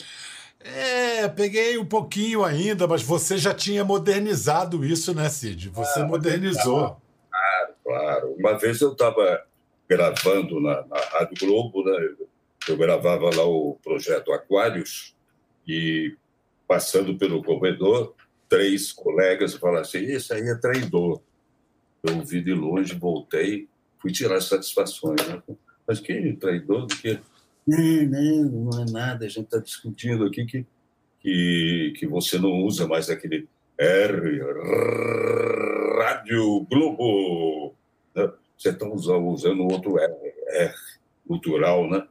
É, peguei um pouquinho ainda, mas você já tinha modernizado isso, né, Cid? Você Ah, modernizou. Claro, claro. Uma vez eu estava gravando na, na Rádio Globo, né? eu gravava lá o projeto Aquários, e passando pelo corredor, três colegas falaram assim: Esse aí é traidor. Eu ouvi de longe, voltei, fui tirar satisfações. Né? Mas que traidor do que? Não, não, é nada, a gente está discutindo aqui que, que, que você não usa mais aquele R, Rádio Globo. né? Você está usando, outro R, R, cultural, né?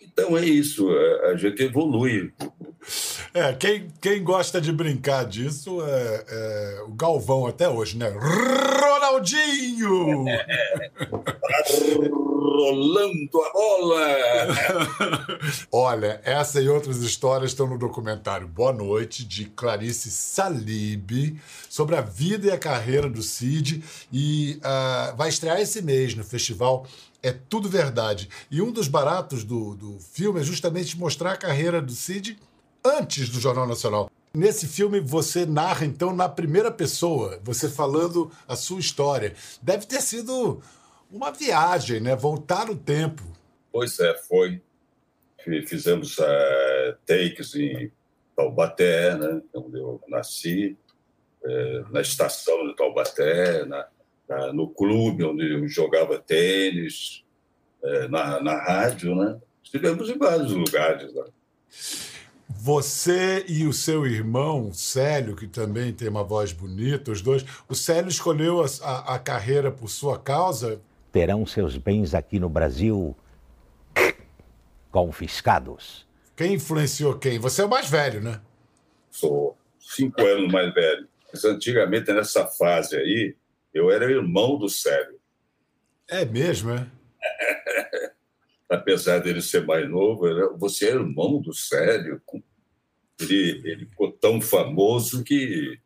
Então é isso, a a gente evolui. É, quem, quem gosta de brincar disso é, é o Galvão até hoje, né? Ronaldinho! Rolando a bola! Olha, essa e outras histórias estão no documentário Boa Noite, de Clarice Salib, sobre a vida e a carreira do Cid. E ah, vai estrear esse mês no festival É Tudo Verdade. E um dos baratos do, do filme é justamente mostrar a carreira do Cid antes do Jornal Nacional. Nesse filme você narra então na primeira pessoa, você falando a sua história. Deve ter sido uma viagem, né? Voltar no tempo. Pois é, foi. Fi- Fizemos eh, takes em Taubaté, né, onde eu nasci, eh, na estação de Taubaté, na, na- no clube onde eu jogava tênis, eh, na, na rádio, né? Estivemos em vários lugares. Né? Você e o seu irmão, Célio, que também tem uma voz bonita, os dois. O Célio escolheu a, a, a carreira por sua causa? Terão seus bens aqui no Brasil confiscados. Quem influenciou quem? Você é o mais velho, né? Sou cinco anos mais velho. Mas antigamente, nessa fase aí, eu era irmão do Célio. É mesmo, é? Apesar dele ser mais novo, ele- você é irmão do Célio. Ele, ele ficou tão famoso que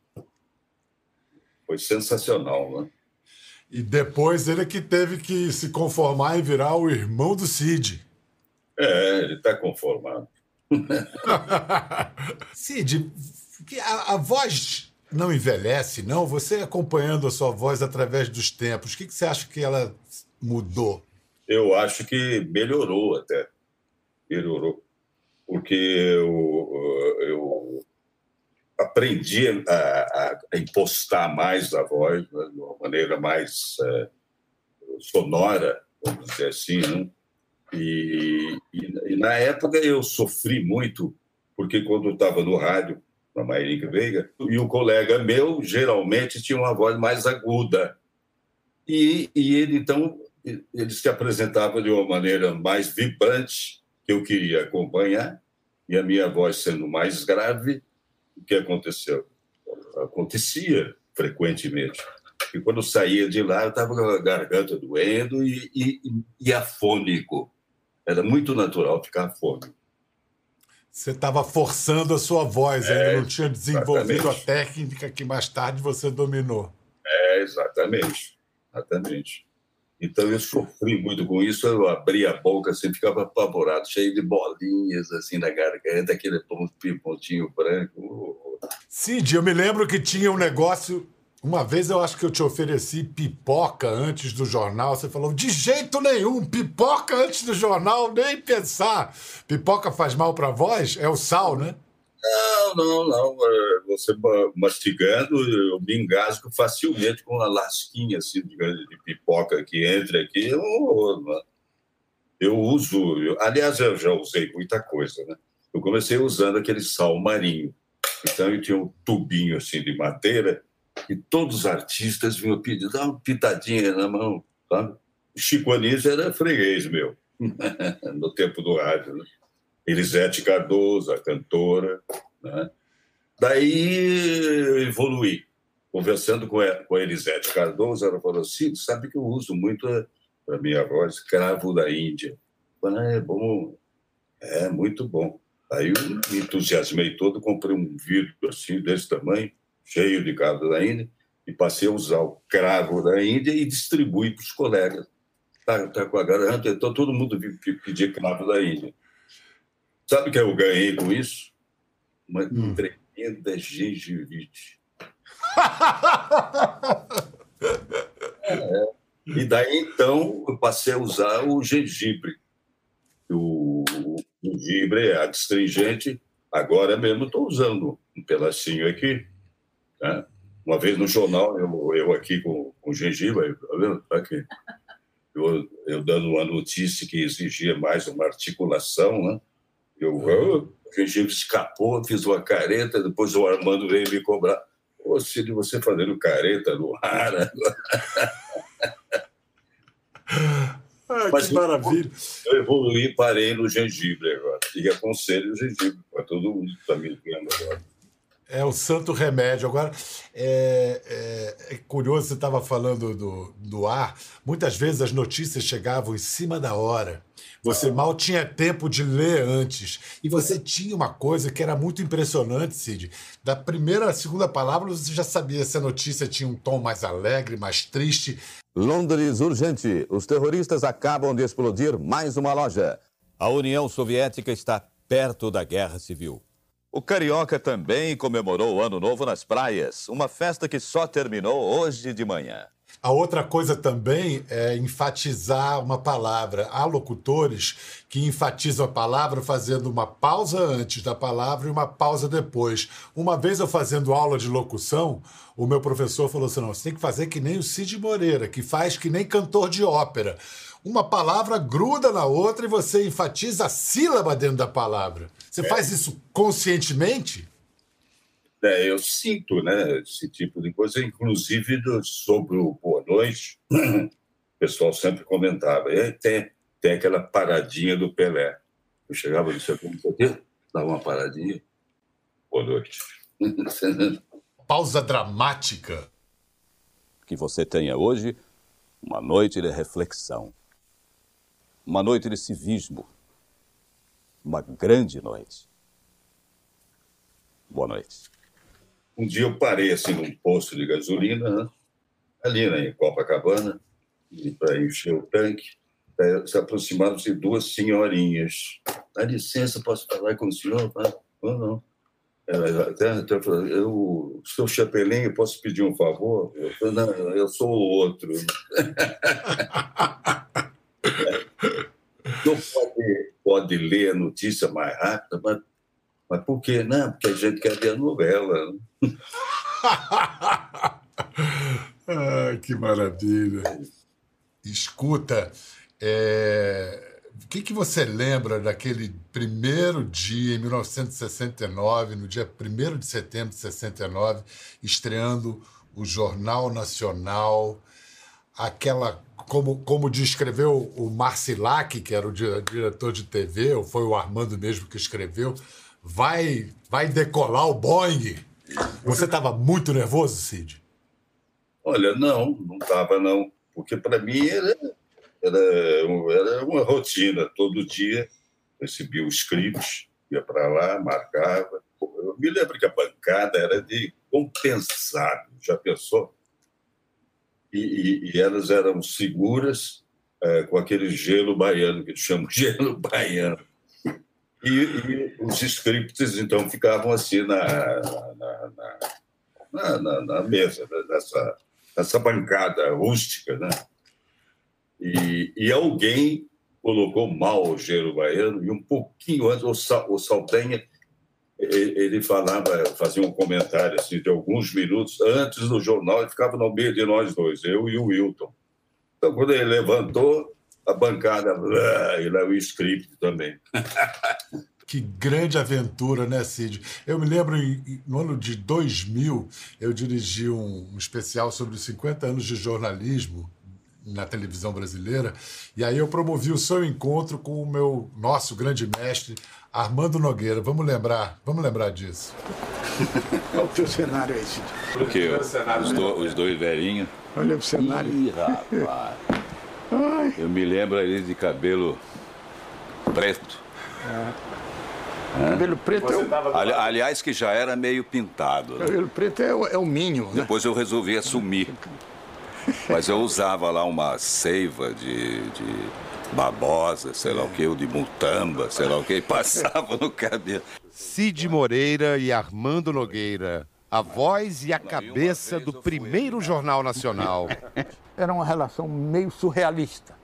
foi sensacional, né? E depois ele que teve que se conformar em virar o irmão do Cid. É, ele está conformado. Cid, a, a voz não envelhece, não? Você acompanhando a sua voz através dos tempos, o que, que você acha que ela mudou? Eu acho que melhorou até. Melhorou. Porque eu, eu aprendi a, a impostar mais a voz né, de uma maneira mais eh, sonora, vamos dizer assim. Né? E, e, e na época eu sofri muito, porque quando eu estava no rádio, na Mairica Veiga, e o colega meu geralmente tinha uma voz mais aguda. E, e ele, então, ele se apresentava de uma maneira mais vibrante, que eu queria acompanhar, e a minha voz sendo mais grave, o que aconteceu? Acontecia frequentemente. E quando eu saía de lá, eu estava com a garganta doendo e, e, e afônico. Era muito natural ficar afônico. Você estava forçando a sua voz, ainda É, não tinha desenvolvido a exatamente. técnica que mais tarde você dominou. É, exatamente. Exatamente. Então eu sofri muito com isso, eu abria a boca assim, ficava apavorado, cheio de bolinhas assim na garganta, aquele pontinho branco. Cid, eu me lembro que tinha um negócio. Uma vez eu acho que eu te ofereci pipoca antes do jornal. Você falou, de jeito nenhum, pipoca antes do jornal, nem pensar. Pipoca faz mal para voz? É o sal, né? Não, não, não. é, Você ma- mastigando, eu me engasgo facilmente com uma lasquinha assim, de, pipoca que entra aqui. Eu, eu uso, eu- aliás, eu já usei muita coisa, né? Eu comecei usando aquele sal marinho. Então eu tinha um tubinho assim de madeira e todos os artistas vinham pedir, dá uma pitadinha na mão, sabe? O Chico Anísio era freguês meu, no tempo do rádio, né? Elisete Cardoso, a cantora, né? Daí evoluí. Conversando com a, com a Elisete Cardoso, ela falou assim, sabe que eu uso muito para minha voz cravo da Índia. Falei, ah, é bom, é muito bom. Aí eu me entusiasmei todo, comprei um vidro assim, desse tamanho, cheio de cravo da Índia, e passei a usar o cravo da Índia e distribuí para os colegas. Tá, tá com a garganta, então todo mundo pedia cravo da Índia. Sabe o que eu ganhei com isso? Uma tremenda gengivite. É. E daí, então, eu passei a usar o gengibre. O, o gengibre é adstringente. Agora mesmo estou usando um pedacinho aqui. né? Uma vez no jornal, eu, eu aqui com, com gengibre, tá vendo? Tá aqui. Eu, eu dando uma notícia que exigia mais uma articulação, né? Eu, ah, o gengibre escapou, fiz uma careta, depois o Armando veio me cobrar. Ô, Cid, você fazendo careta no ar. né? Ah, Mas que maravilha. Eu evoluí e parei no gengibre agora. E aconselho o gengibre para todo mundo que está me agora. É o santo remédio. Agora, é, é- é curioso, você estava falando do, do ar. Muitas vezes as notícias chegavam em cima da hora. Você mal tinha tempo de ler antes. E você tinha uma coisa que era muito impressionante, Cid. Da primeira à segunda palavra, você já sabia se a notícia tinha um tom mais alegre, mais triste. Londres urgente. Os terroristas acabam de explodir mais uma loja. A União Soviética está perto da guerra civil. O Carioca também comemorou o Ano Novo nas praias, uma festa que só terminou hoje de manhã. A outra coisa também é enfatizar uma palavra. Há locutores que enfatizam a palavra fazendo uma pausa antes da palavra e uma pausa depois. Uma vez eu fazendo aula de locução, o meu professor falou assim: não, você tem que fazer que nem o Cid Moreira, que faz que nem cantor de ópera. uma palavra gruda na outra e você enfatiza a sílaba dentro da palavra. Você É. faz isso conscientemente? É, eu sinto né, esse tipo de coisa, inclusive do- sobre o Boa Noite, o pessoal sempre comentava, "É, tem, tem aquela paradinha do Pelé. Eu chegava no seu quê, dava uma paradinha, boa noite. Pausa dramática. Que você tenha hoje uma noite de reflexão, uma noite de civismo, uma grande noite. Boa noite. Um dia eu parei assim num posto de gasolina, né, ali né, em Copacabana, para encher o tanque. Se aproximaram-se duas senhorinhas. Dá licença, posso falar com o senhor? Não, não. Ela até, até eu, seu Chapelinho, posso pedir um favor? Eu falei, não, eu sou o outro. Não pode, pode ler a notícia mais rápida, mas, mas por quê? Não, porque a gente quer ver a novela. né? Ah, que maravilha. Escuta, é, o que, que você lembra daquele primeiro dia, em 1969, no dia 1 de setembro de 69, estreando o Jornal Nacional, aquela. Como, como descreveu o Marcilac, que era o di- diretor de TV, ou foi o Armando mesmo que escreveu, vai, vai decolar o Boeing. Você estava muito nervoso, Cid? Olha, não, não estava, não. Porque para mim era, era, era uma rotina. Todo dia recebia o script, ia para lá, marcava. Eu me lembro que a bancada era de compensado, já pensou? E, e- e elas eram seguras eh, com aquele gelo baiano, que eles chamam gelo baiano. E, e os scripts, então, ficavam assim na, na, na, na, na- mesa, né, nessa, nessa bancada rústica, né? E, e alguém colocou mal o gelo baiano e um pouquinho antes, o, Sa- o Saldanha, ele falava, fazia um comentário assim, de alguns minutos antes do jornal, ele ficava no meio de nós dois, eu e o Wilton. Então, quando ele levantou, a bancada, blá, e lá o script também. Que grande aventura, né, Cid? Eu me lembro, em- em- no ano de 2000, eu dirigi um, um especial sobre os 50 anos de jornalismo na televisão brasileira, e aí eu promovi o seu encontro com o meu nosso grande mestre, Armando Nogueira. Vamos lembrar, vamos lembrar disso. Olha o teu cenário aí, Cid. Porque os, do- os dois velhinhos. Olha o cenário. Ih, rapaz. Eu me lembro ali de cabelo preto. Hã? Cabelo preto é o- Ali- aliás, que já era meio pintado. né? Cabelo preto é o, é o Minho, né? Depois eu resolvi assumir. Mas eu usava lá uma seiva de, de babosa, sei lá o que, ou de multamba, sei lá o que, e passava no cabelo. Cid Moreira e Armando Nogueira, a voz e a cabeça do primeiro Jornal Nacional. Era uma relação meio surrealista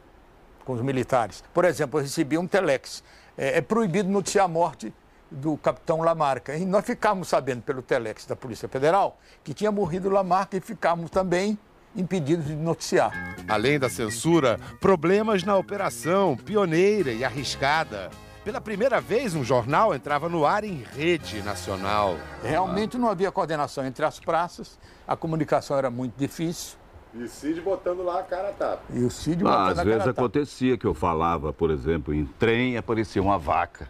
com os militares. Por exemplo, eu recebi um telex. É, é proibido noticiar a morte do capitão Lamarca. E nós ficávamos sabendo pelo telex da Polícia Federal que tinha morrido Lamarca e ficávamos também impedidos de noticiar. Além da censura, problemas na operação, pioneira e arriscada. Pela primeira vez, um jornal entrava no ar em rede nacional. Realmente não havia coordenação entre as praças, a comunicação era muito difícil. E Cid botando lá a cara a tapa. E o Cid Ah, botando às a vezes cara a tapa. acontecia que eu falava, por exemplo, em trem e aparecia uma vaca.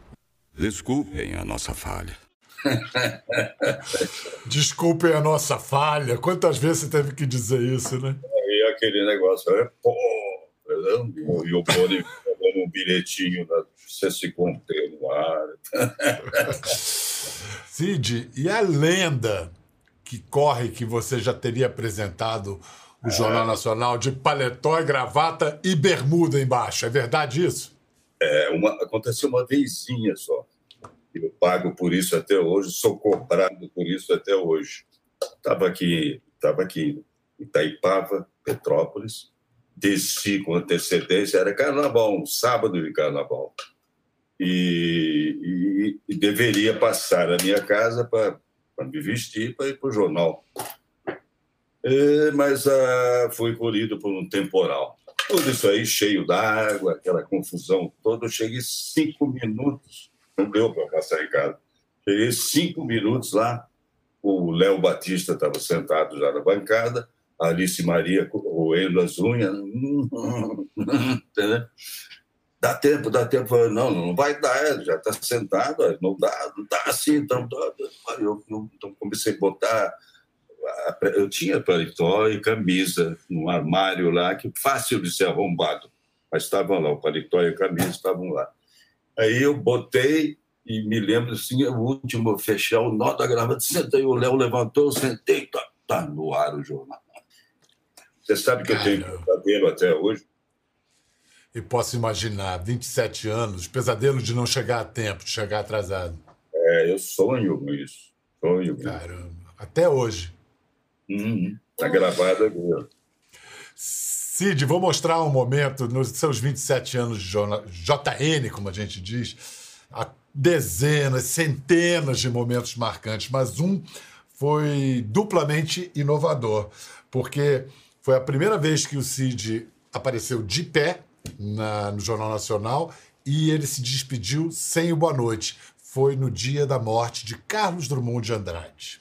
Desculpem a nossa falha. Desculpem a nossa falha. Quantas vezes você teve que dizer isso, né? E aquele negócio, é pô, entendeu? e o Boni pegando um bilhetinho para você se conter no ar. Cid, e a lenda que corre que você já teria apresentado o Jornal Nacional de paletó e gravata e bermuda embaixo? É verdade isso? É, uma, aconteceu uma vezinha só. Eu pago por isso até hoje, sou cobrado por isso até hoje. Estava aqui, estava aqui em Itaipava, Petrópolis, desci com antecedência, era carnaval, um sábado de carnaval. E, e- e deveria passar a minha casa para me vestir para ir para o jornal. É, mas ah, fui colhido por um temporal. Tudo isso aí cheio d'água, aquela confusão toda. Eu cheguei cinco minutos, não deu para passar casa. Cheguei cinco minutos lá, o Léo Batista estava sentado já na bancada, Alice Maria roendo as unhas. Dá tempo, dá tempo. Não, não vai dar, já está sentado, não dá, não dá assim. Então, eu, eu então comecei a botar. Eu tinha paletó e camisa num armário lá, que fácil de ser arrombado, mas estavam lá, o paletó e a camisa estavam lá. Aí eu botei e me lembro assim, o último, fechar o nó da gravata, sentei, o Léo levantou, eu sentei, tá, tá no ar o jornal. Você sabe que eu tenho pesadelo até hoje? E posso imaginar, 27 anos, pesadelo de não chegar a tempo, de chegar atrasado. É, eu sonho com isso. Sonho com Caramba, até hoje. Uhum. Tá gravado aqui. ó. Cid, vou mostrar um momento nos seus 27 anos de JN, como a gente diz, há dezenas, centenas de momentos marcantes, mas um foi duplamente inovador, porque foi a primeira vez que o Cid apareceu de pé na- no Jornal Nacional e ele se despediu sem o boa noite. Foi no dia da morte de Carlos Drummond de Andrade.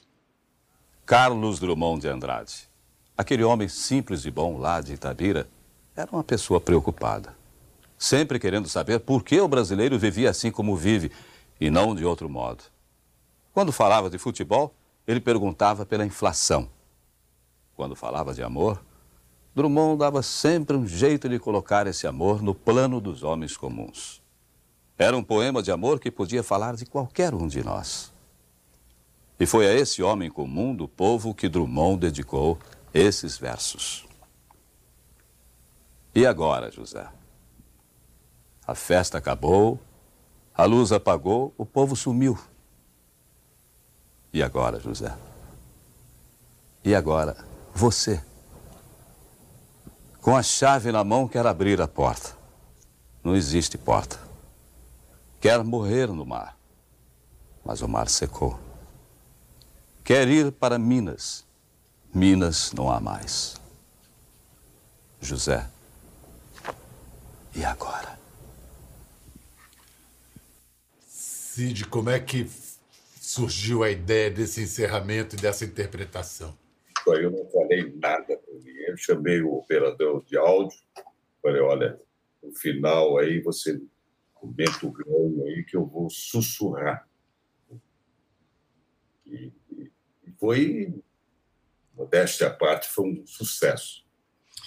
Carlos Drummond de Andrade. Aquele homem simples e bom lá de Itabira era uma pessoa preocupada. Sempre querendo saber por que o brasileiro vivia assim como vive e não de outro modo. Quando falava de futebol, ele perguntava pela inflação. Quando falava de amor, Drummond dava sempre um jeito de colocar esse amor no plano dos homens comuns. Era um poema de amor que podia falar de qualquer um de nós. E foi a esse homem comum do povo que Drummond dedicou esses versos. E agora, José? A festa acabou, a luz apagou, o povo sumiu. E agora, José? E agora, você? Com a chave na mão, quer abrir a porta. Não existe porta. Quer morrer no mar, mas o mar secou. Quer ir para Minas. Minas não há mais. José. E agora? Cid, como é que surgiu a ideia desse encerramento e dessa interpretação? Eu não falei nada para ninguém. Eu chamei o operador de áudio. Falei, olha, no final aí você comenta o ganho aí que eu vou sussurrar. E foi, modéstia à parte, foi um sucesso.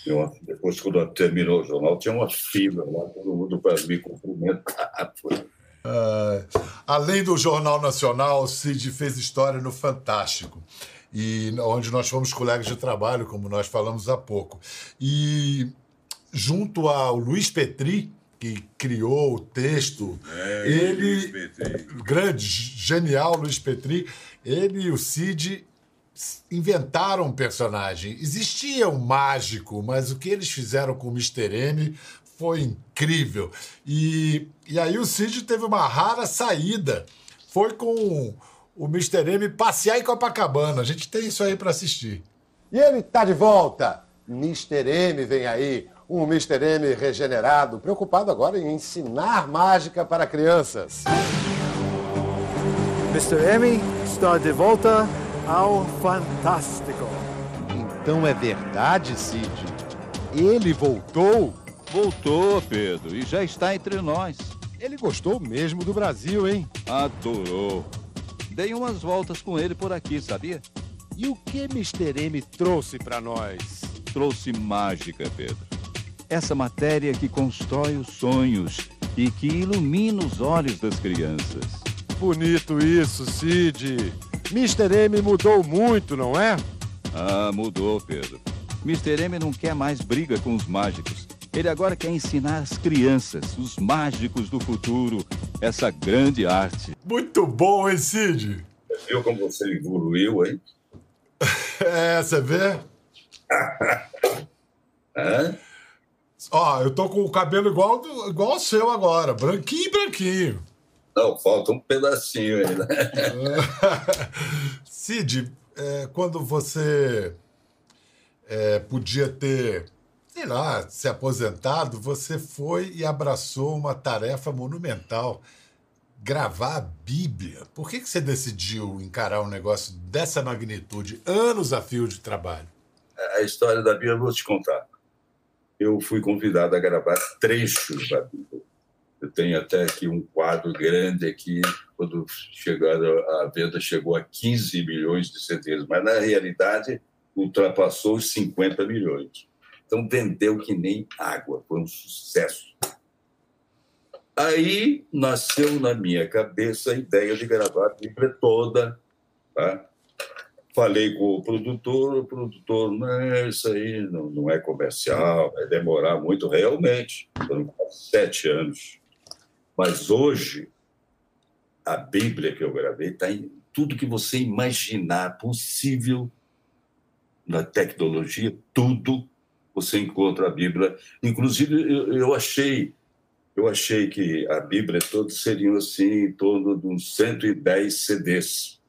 Uma- depois, quando terminou o jornal, tinha uma fila lá, todo mundo para me cumprimentar. Ah, além do Jornal Nacional, Cid fez história no Fantástico, e onde nós fomos colegas de trabalho, como nós falamos há pouco. E junto ao Luiz Petri, que criou o texto, É, ele, grande, genial Luiz Petri, ele e o Cid inventaram um personagem. Existia um mágico, mas o que eles fizeram com o Mr. M foi incrível. E, e aí o Cid teve uma rara saída. Foi com o Mr. M passear em Copacabana. A gente tem isso aí para assistir. E ele tá de volta. Mr. M vem aí. Um Mr. M regenerado, preocupado agora em ensinar mágica para crianças. Mr. M está de volta ao Fantástico. Então é verdade, Cid? Ele voltou? Voltou, Pedro, e já está entre nós. Ele gostou mesmo do Brasil, hein? Adorou. Dei umas voltas com ele por aqui, sabia? E o que Mr. M trouxe para nós? Trouxe mágica, Pedro. Essa matéria que constrói os sonhos e que ilumina os olhos das crianças. Bonito isso, Cid. Mr. M mudou muito, não é? Ah, mudou, Pedro. Mr. M não quer mais briga com os mágicos. Ele agora quer ensinar as crianças, os mágicos do futuro, essa grande arte. Muito bom, hein, Cid? Viu como você evoluiu, hein? É, você vê? Hã? Ó, eu tô com o cabelo igual, do- igual ao seu agora, branquinho, branquinho. Não, falta um pedacinho aí, né? Cid, é, quando você é, podia ter sei lá, se aposentado, você foi e abraçou uma tarefa monumental. Gravar a Bíblia. Por que, que você decidiu encarar um negócio dessa magnitude, anos a fio de trabalho? A história da Bíblia eu vou te contar. Eu fui convidado a gravar trechos da Bíblia. Eu tenho até aqui um quadro grande aqui, quando chegaram, a venda chegou a 15 milhões de CDs, mas na realidade ultrapassou os 50 milhões. Então vendeu que nem água, foi um sucesso. Aí nasceu na minha cabeça a ideia de gravar a Bíblia toda. Tá? Falei com o produtor, o produtor, não, isso aí não, não é comercial, vai demorar muito. Realmente, foram quase sete anos. Mas hoje, a Bíblia que eu gravei está em tudo que você imaginar possível na tecnologia, tudo você encontra a Bíblia. Inclusive, eu, eu achei eu achei que a Bíblia toda seriam assim, em torno de uns 110 CDs.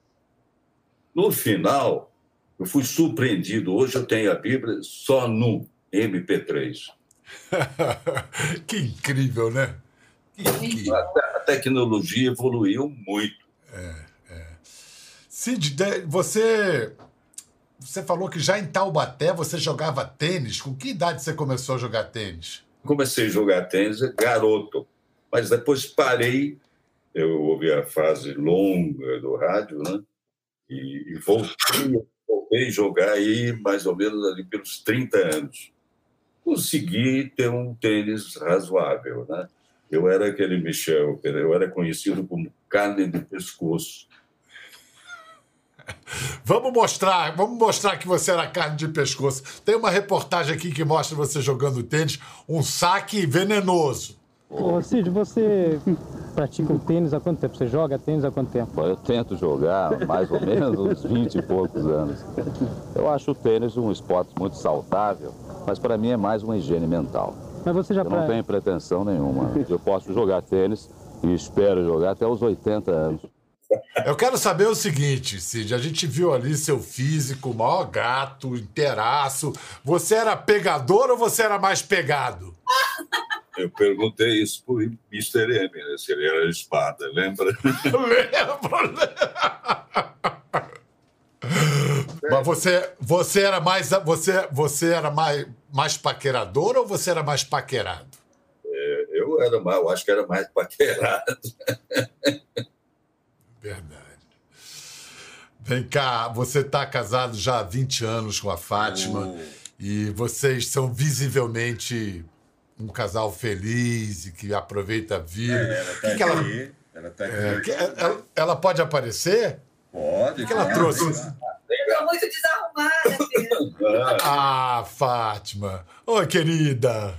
No final, eu fui surpreendido. Hoje eu tenho a Bíblia só no MP3. que incrível, né? Que incrível. A, a tecnologia evoluiu muito. É, é. Cid, você, você falou que já em Taubaté você jogava tênis. Com que idade você começou a jogar tênis? comecei a jogar tênis garoto, mas depois parei. Eu ouvi a fase longa do rádio, né? E, e voltei, voltei a jogar aí mais ou menos ali pelos 30 anos. Consegui ter um tênis razoável, né? Eu era aquele Michel, eu era conhecido como carne de pescoço. Vamos mostrar, vamos mostrar que você era carne de pescoço. Tem uma reportagem aqui que mostra você jogando tênis, um saque venenoso. Ô Cid, você pratica o tênis há quanto tempo? Você joga tênis há quanto tempo? Eu tento jogar mais ou menos uns 20 e poucos anos. Eu acho o tênis um esporte muito saudável, mas para mim é mais uma higiene mental. Mas você já Eu não pra- tenho pretensão nenhuma. Eu posso jogar tênis e espero jogar até os 80 anos. Eu quero saber o seguinte, Cid. A gente viu ali seu físico, o maior gato, inteiraço. Você era pegador ou você era mais pegado? Eu perguntei isso pro Mr. M, né, se ele era espada, lembra? Lembro, Mas você, você era mais você, você era mais, mais paquerador ou você era mais paquerado? É, eu era mais, eu acho que era mais paquerado. Verdade. Vem cá, você está casado já há 20 anos com a Fátima e vocês são visivelmente um casal feliz e que aproveita a vida. É, ela tá Que que ela- aqui, ela tá aqui. É, ela, ela pode aparecer? Pode. O que ela trouxe? Eu tô muito desarrumada. Ah, Fátima. Oi, querida.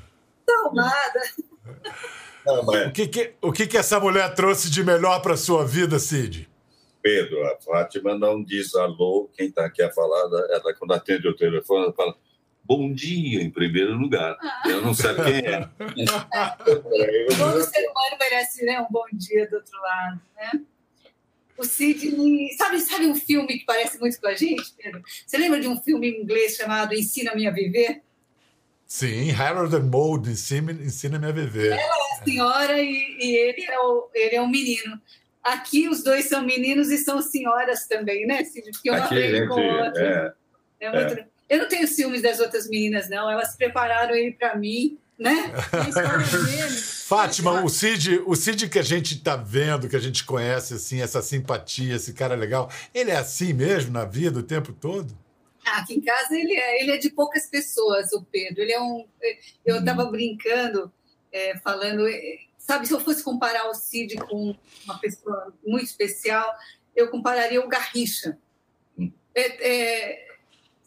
Desarrumada. O, que, que- o que, que essa mulher trouxe de melhor para sua vida, Cid? Pedro, a Fátima não diz alô, quem está aqui a falar, ela quando atende o telefone, ela fala bom dia em primeiro lugar. Eu não sei quem é. Todo ser humano merece né, um bom dia do outro lado, né? O Sidney... Sabe, sabe um filme que parece muito com a gente, Pedro? Você lembra de um filme em inglês chamado Ensina-me a Viver? Sim, Harold and Mold, ensina- ensina-me a viver. Ela é a senhora e, e ele, é o, ele é um menino. Aqui os dois são meninos e são senhoras também, né, Sidney? Porque um Aqui, gente, com o outro. é, É muito- Eu não tenho ciúmes das outras meninas, não. Elas prepararam ele para mim, né? Fátima, o Cid, o Cid que a gente está vendo, que a gente conhece, assim, essa simpatia, esse cara legal, ele é assim mesmo na vida o tempo todo? Ah, Aqui em casa ele é, ele é de poucas pessoas, o Pedro. Ele é um. Eu estava brincando, é, falando, é, sabe, se eu fosse comparar o Cid com uma pessoa muito especial, eu compararia o Garrincha. É, é,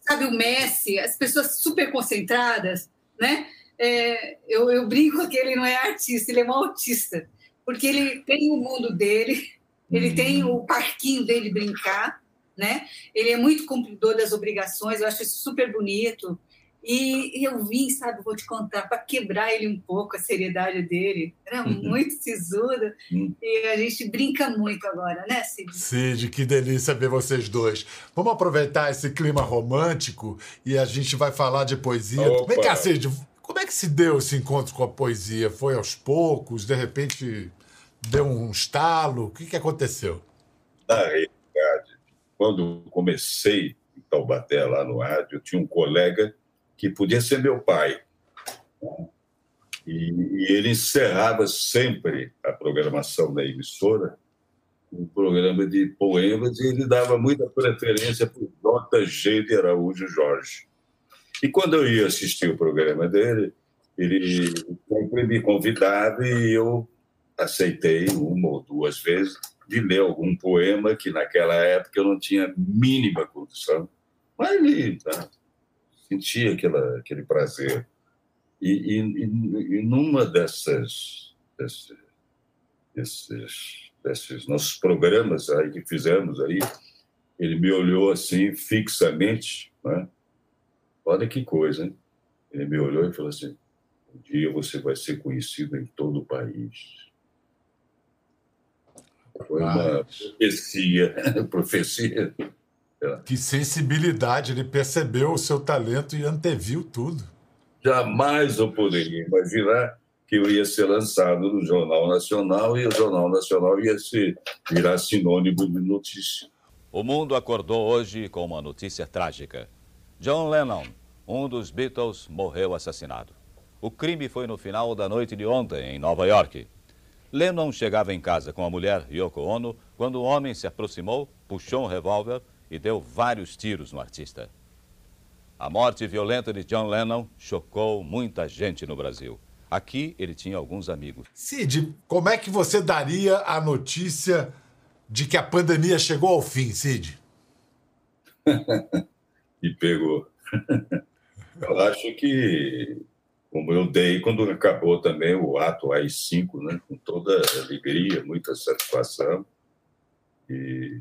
sabe, o Messi, as pessoas super concentradas, né? É, eu, eu brinco que ele não é artista, ele é um autista, porque ele tem o mundo dele, ele tem o parquinho dele brincar, né? Ele é muito cumpridor das obrigações, eu acho isso super bonito. E, eu vim, sabe, vou te contar, para quebrar ele um pouco, a seriedade dele. Era Uhum. muito sisudo. E a gente brinca muito agora, né, Cid? Cid, que delícia ver vocês dois. Vamos aproveitar esse clima romântico e a gente vai falar de poesia. Opa. Vem cá, Cid, Como é que se deu esse encontro com a poesia? Foi aos poucos? De repente deu um estalo? O que, que aconteceu? Na realidade, quando comecei em Taubaté, lá no rádio, eu tinha um colega que podia ser meu pai. E, e ele encerrava sempre a programação da emissora um programa de poemas e ele dava muita preferência para o JG de Araújo Jorge. E quando eu ia assistir o programa dele, ele sempre me convidava e eu aceitei uma ou duas vezes de ler algum poema que naquela época eu não tinha mínima condição. Mas ele tá, sentia aquela, aquele prazer. E, e, e, e numa dessas, desses, desses, desses nossos programas aí que fizemos aí, ele me olhou assim fixamente, né? Olha que coisa, hein? Ele me olhou e falou assim: um dia você vai ser conhecido em todo o país. Foi uma profecia, profecia. Que sensibilidade, ele percebeu o seu talento e anteviu tudo. Jamais eu poderia imaginar que eu ia ser lançado no Jornal Nacional e o Jornal Nacional ia se virar sinônimo de notícia. O mundo acordou hoje com uma notícia trágica. John Lennon, um dos Beatles, morreu assassinado. O crime foi no final da noite de ontem, em Nova York. Lennon chegava em casa com a mulher Yoko Ono quando o homem se aproximou, puxou um revólver e deu vários tiros no artista. A morte violenta de John Lennon chocou muita gente no Brasil. Aqui ele tinha alguns amigos. Cid, como é que você daria a notícia de que a pandemia chegou ao fim, Cid? e pegou. eu acho que, como eu dei quando acabou também o ato AI-5, né, com toda alegria, muita satisfação. E...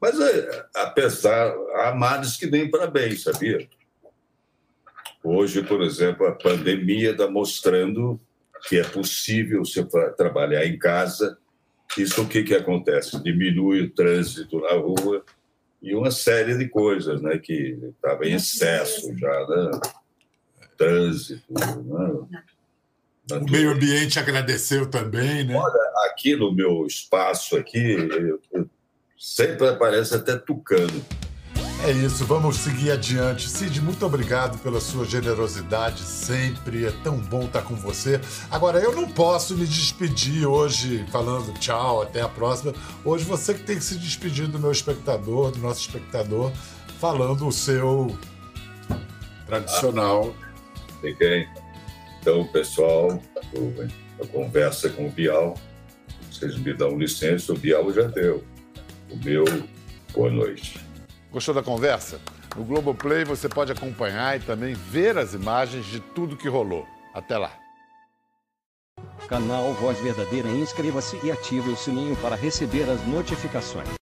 Mas, é, apesar, há males que nem para bem, sabia? Hoje, por exemplo, a pandemia está mostrando que é possível você trabalhar em casa. Isso o que, que acontece? Diminui o trânsito na rua e uma série de coisas né, que estava em excesso já, né? trânsito. Né? O meio ambiente agradeceu também, né? Olha, aqui no meu espaço aqui, eu, eu sempre aparece até tucano. É isso, vamos seguir adiante. Cid, muito obrigado pela sua generosidade sempre. É tão bom estar com você. Agora, eu não posso me despedir hoje falando tchau, até a próxima. Hoje você que tem que se despedir do meu espectador, do nosso espectador, falando o seu tradicional. Fiquem. Então, pessoal, a conversa com o Bial, vocês me dão licença, o Bial já deu. O meu, boa noite. Gostou da conversa? No Globoplay você pode acompanhar e também ver as imagens de tudo que rolou. Até lá. Canal Voz Verdadeira, inscreva-se e ative o sininho para receber as notificações.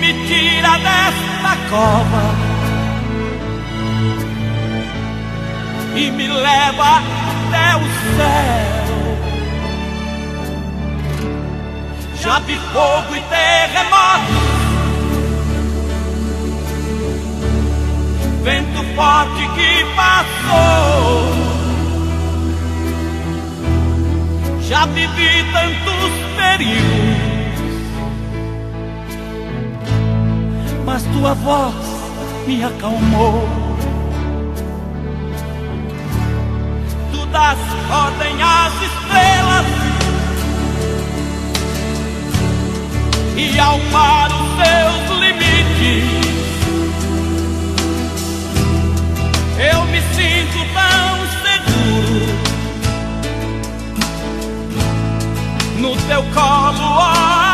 Me tira desta cova e me leva até o céu. Já vi fogo e terremoto, vento forte que passou. Já vivi tantos períodos, mas tua voz me acalmou. Tu das ordem às estrelas e ao mar os seus limites. Eu me sinto tão seguro. no teu colo altíssimo.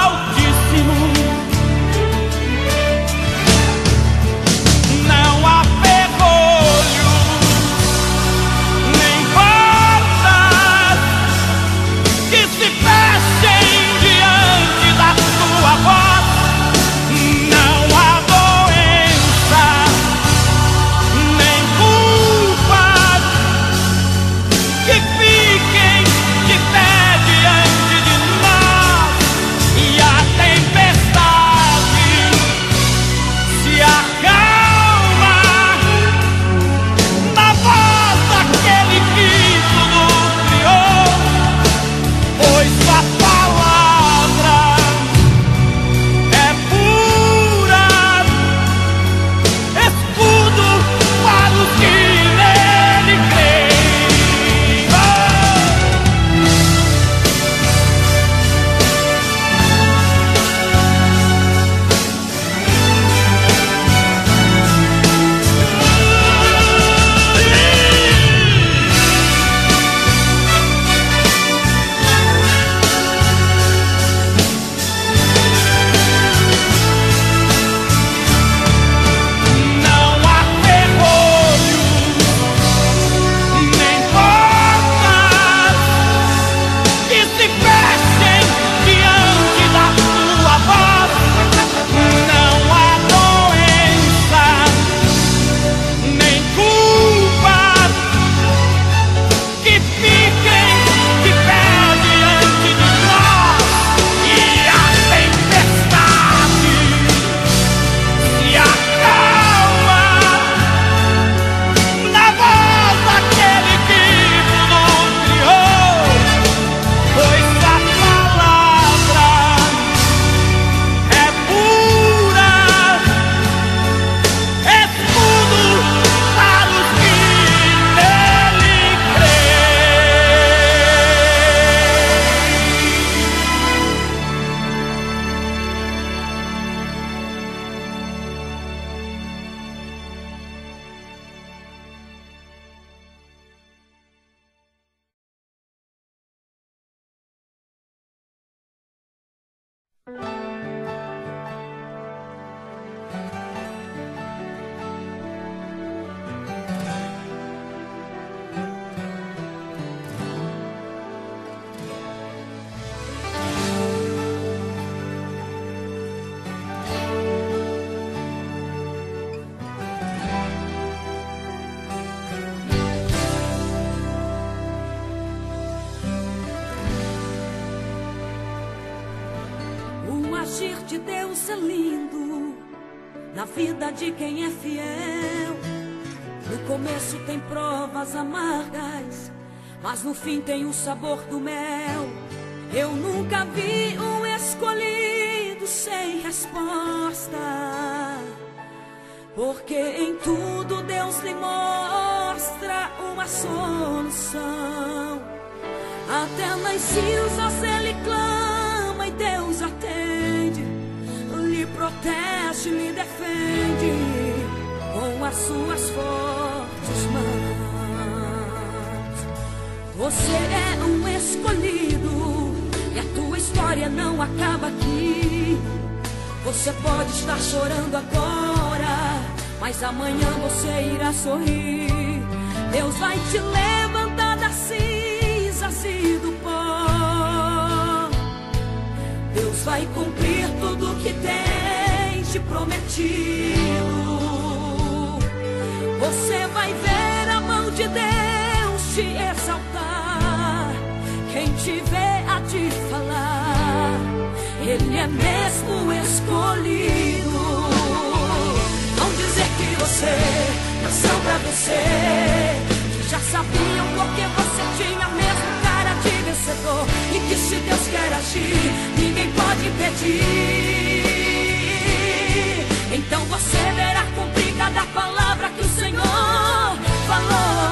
É lindo na vida de quem é fiel. No começo tem provas amargas, mas no fim tem o sabor do mel. Eu nunca vi um escolhido sem resposta, porque em tudo Deus lhe mostra uma solução. Até nas cinzas ele clama e Deus atende, protege, lhe defende com as suas fortes mãos. Você é um escolhido e a tua história não acaba aqui. Você pode estar chorando agora, mas amanhã você irá sorrir. Deus vai te levantar das cinzas e do pó. Deus vai cumprir tudo que tem te prometido. Você vai ver a mão de Deus te exaltar. Quem te vê a te falar, Ele é mesmo escolhido. Vão dizer que você nasceu pra vencer. Que já sabiam porque você tinha mesmo cara de vencedor. E que se Deus quer agir, ninguém pode impedir. Então você verá cumprir cada palavra que o Senhor falou.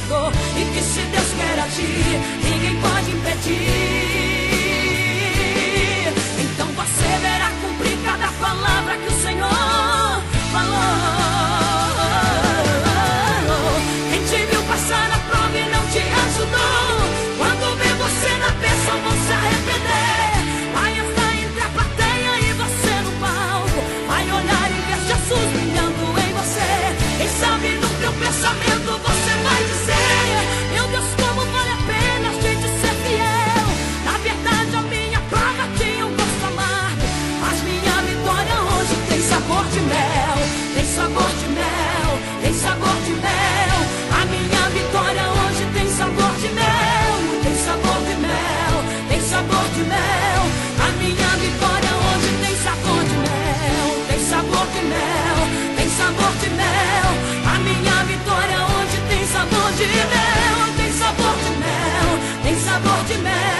Vencedor. E que se Deus quer agir, ninguém pode impedir. Então você verá cumprir cada palavra que o Senhor falou. Quem te viu passar na prova e não te ajudou. Quando vê você na bênção, vão se arrepender. Vai estar entre a plateia e você no palco. Vai olhar e ver Jesus brilhando em você. Quem sabe no teu pensamento sabor de mel.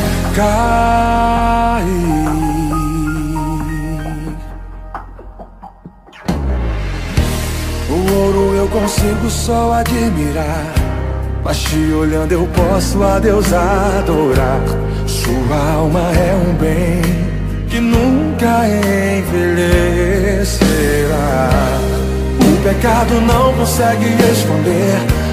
cair. O ouro eu consigo só admirar. Mas te olhando eu posso a Deus adorar. Sua alma é um bem que nunca envelhecerá. O pecado não consegue esconder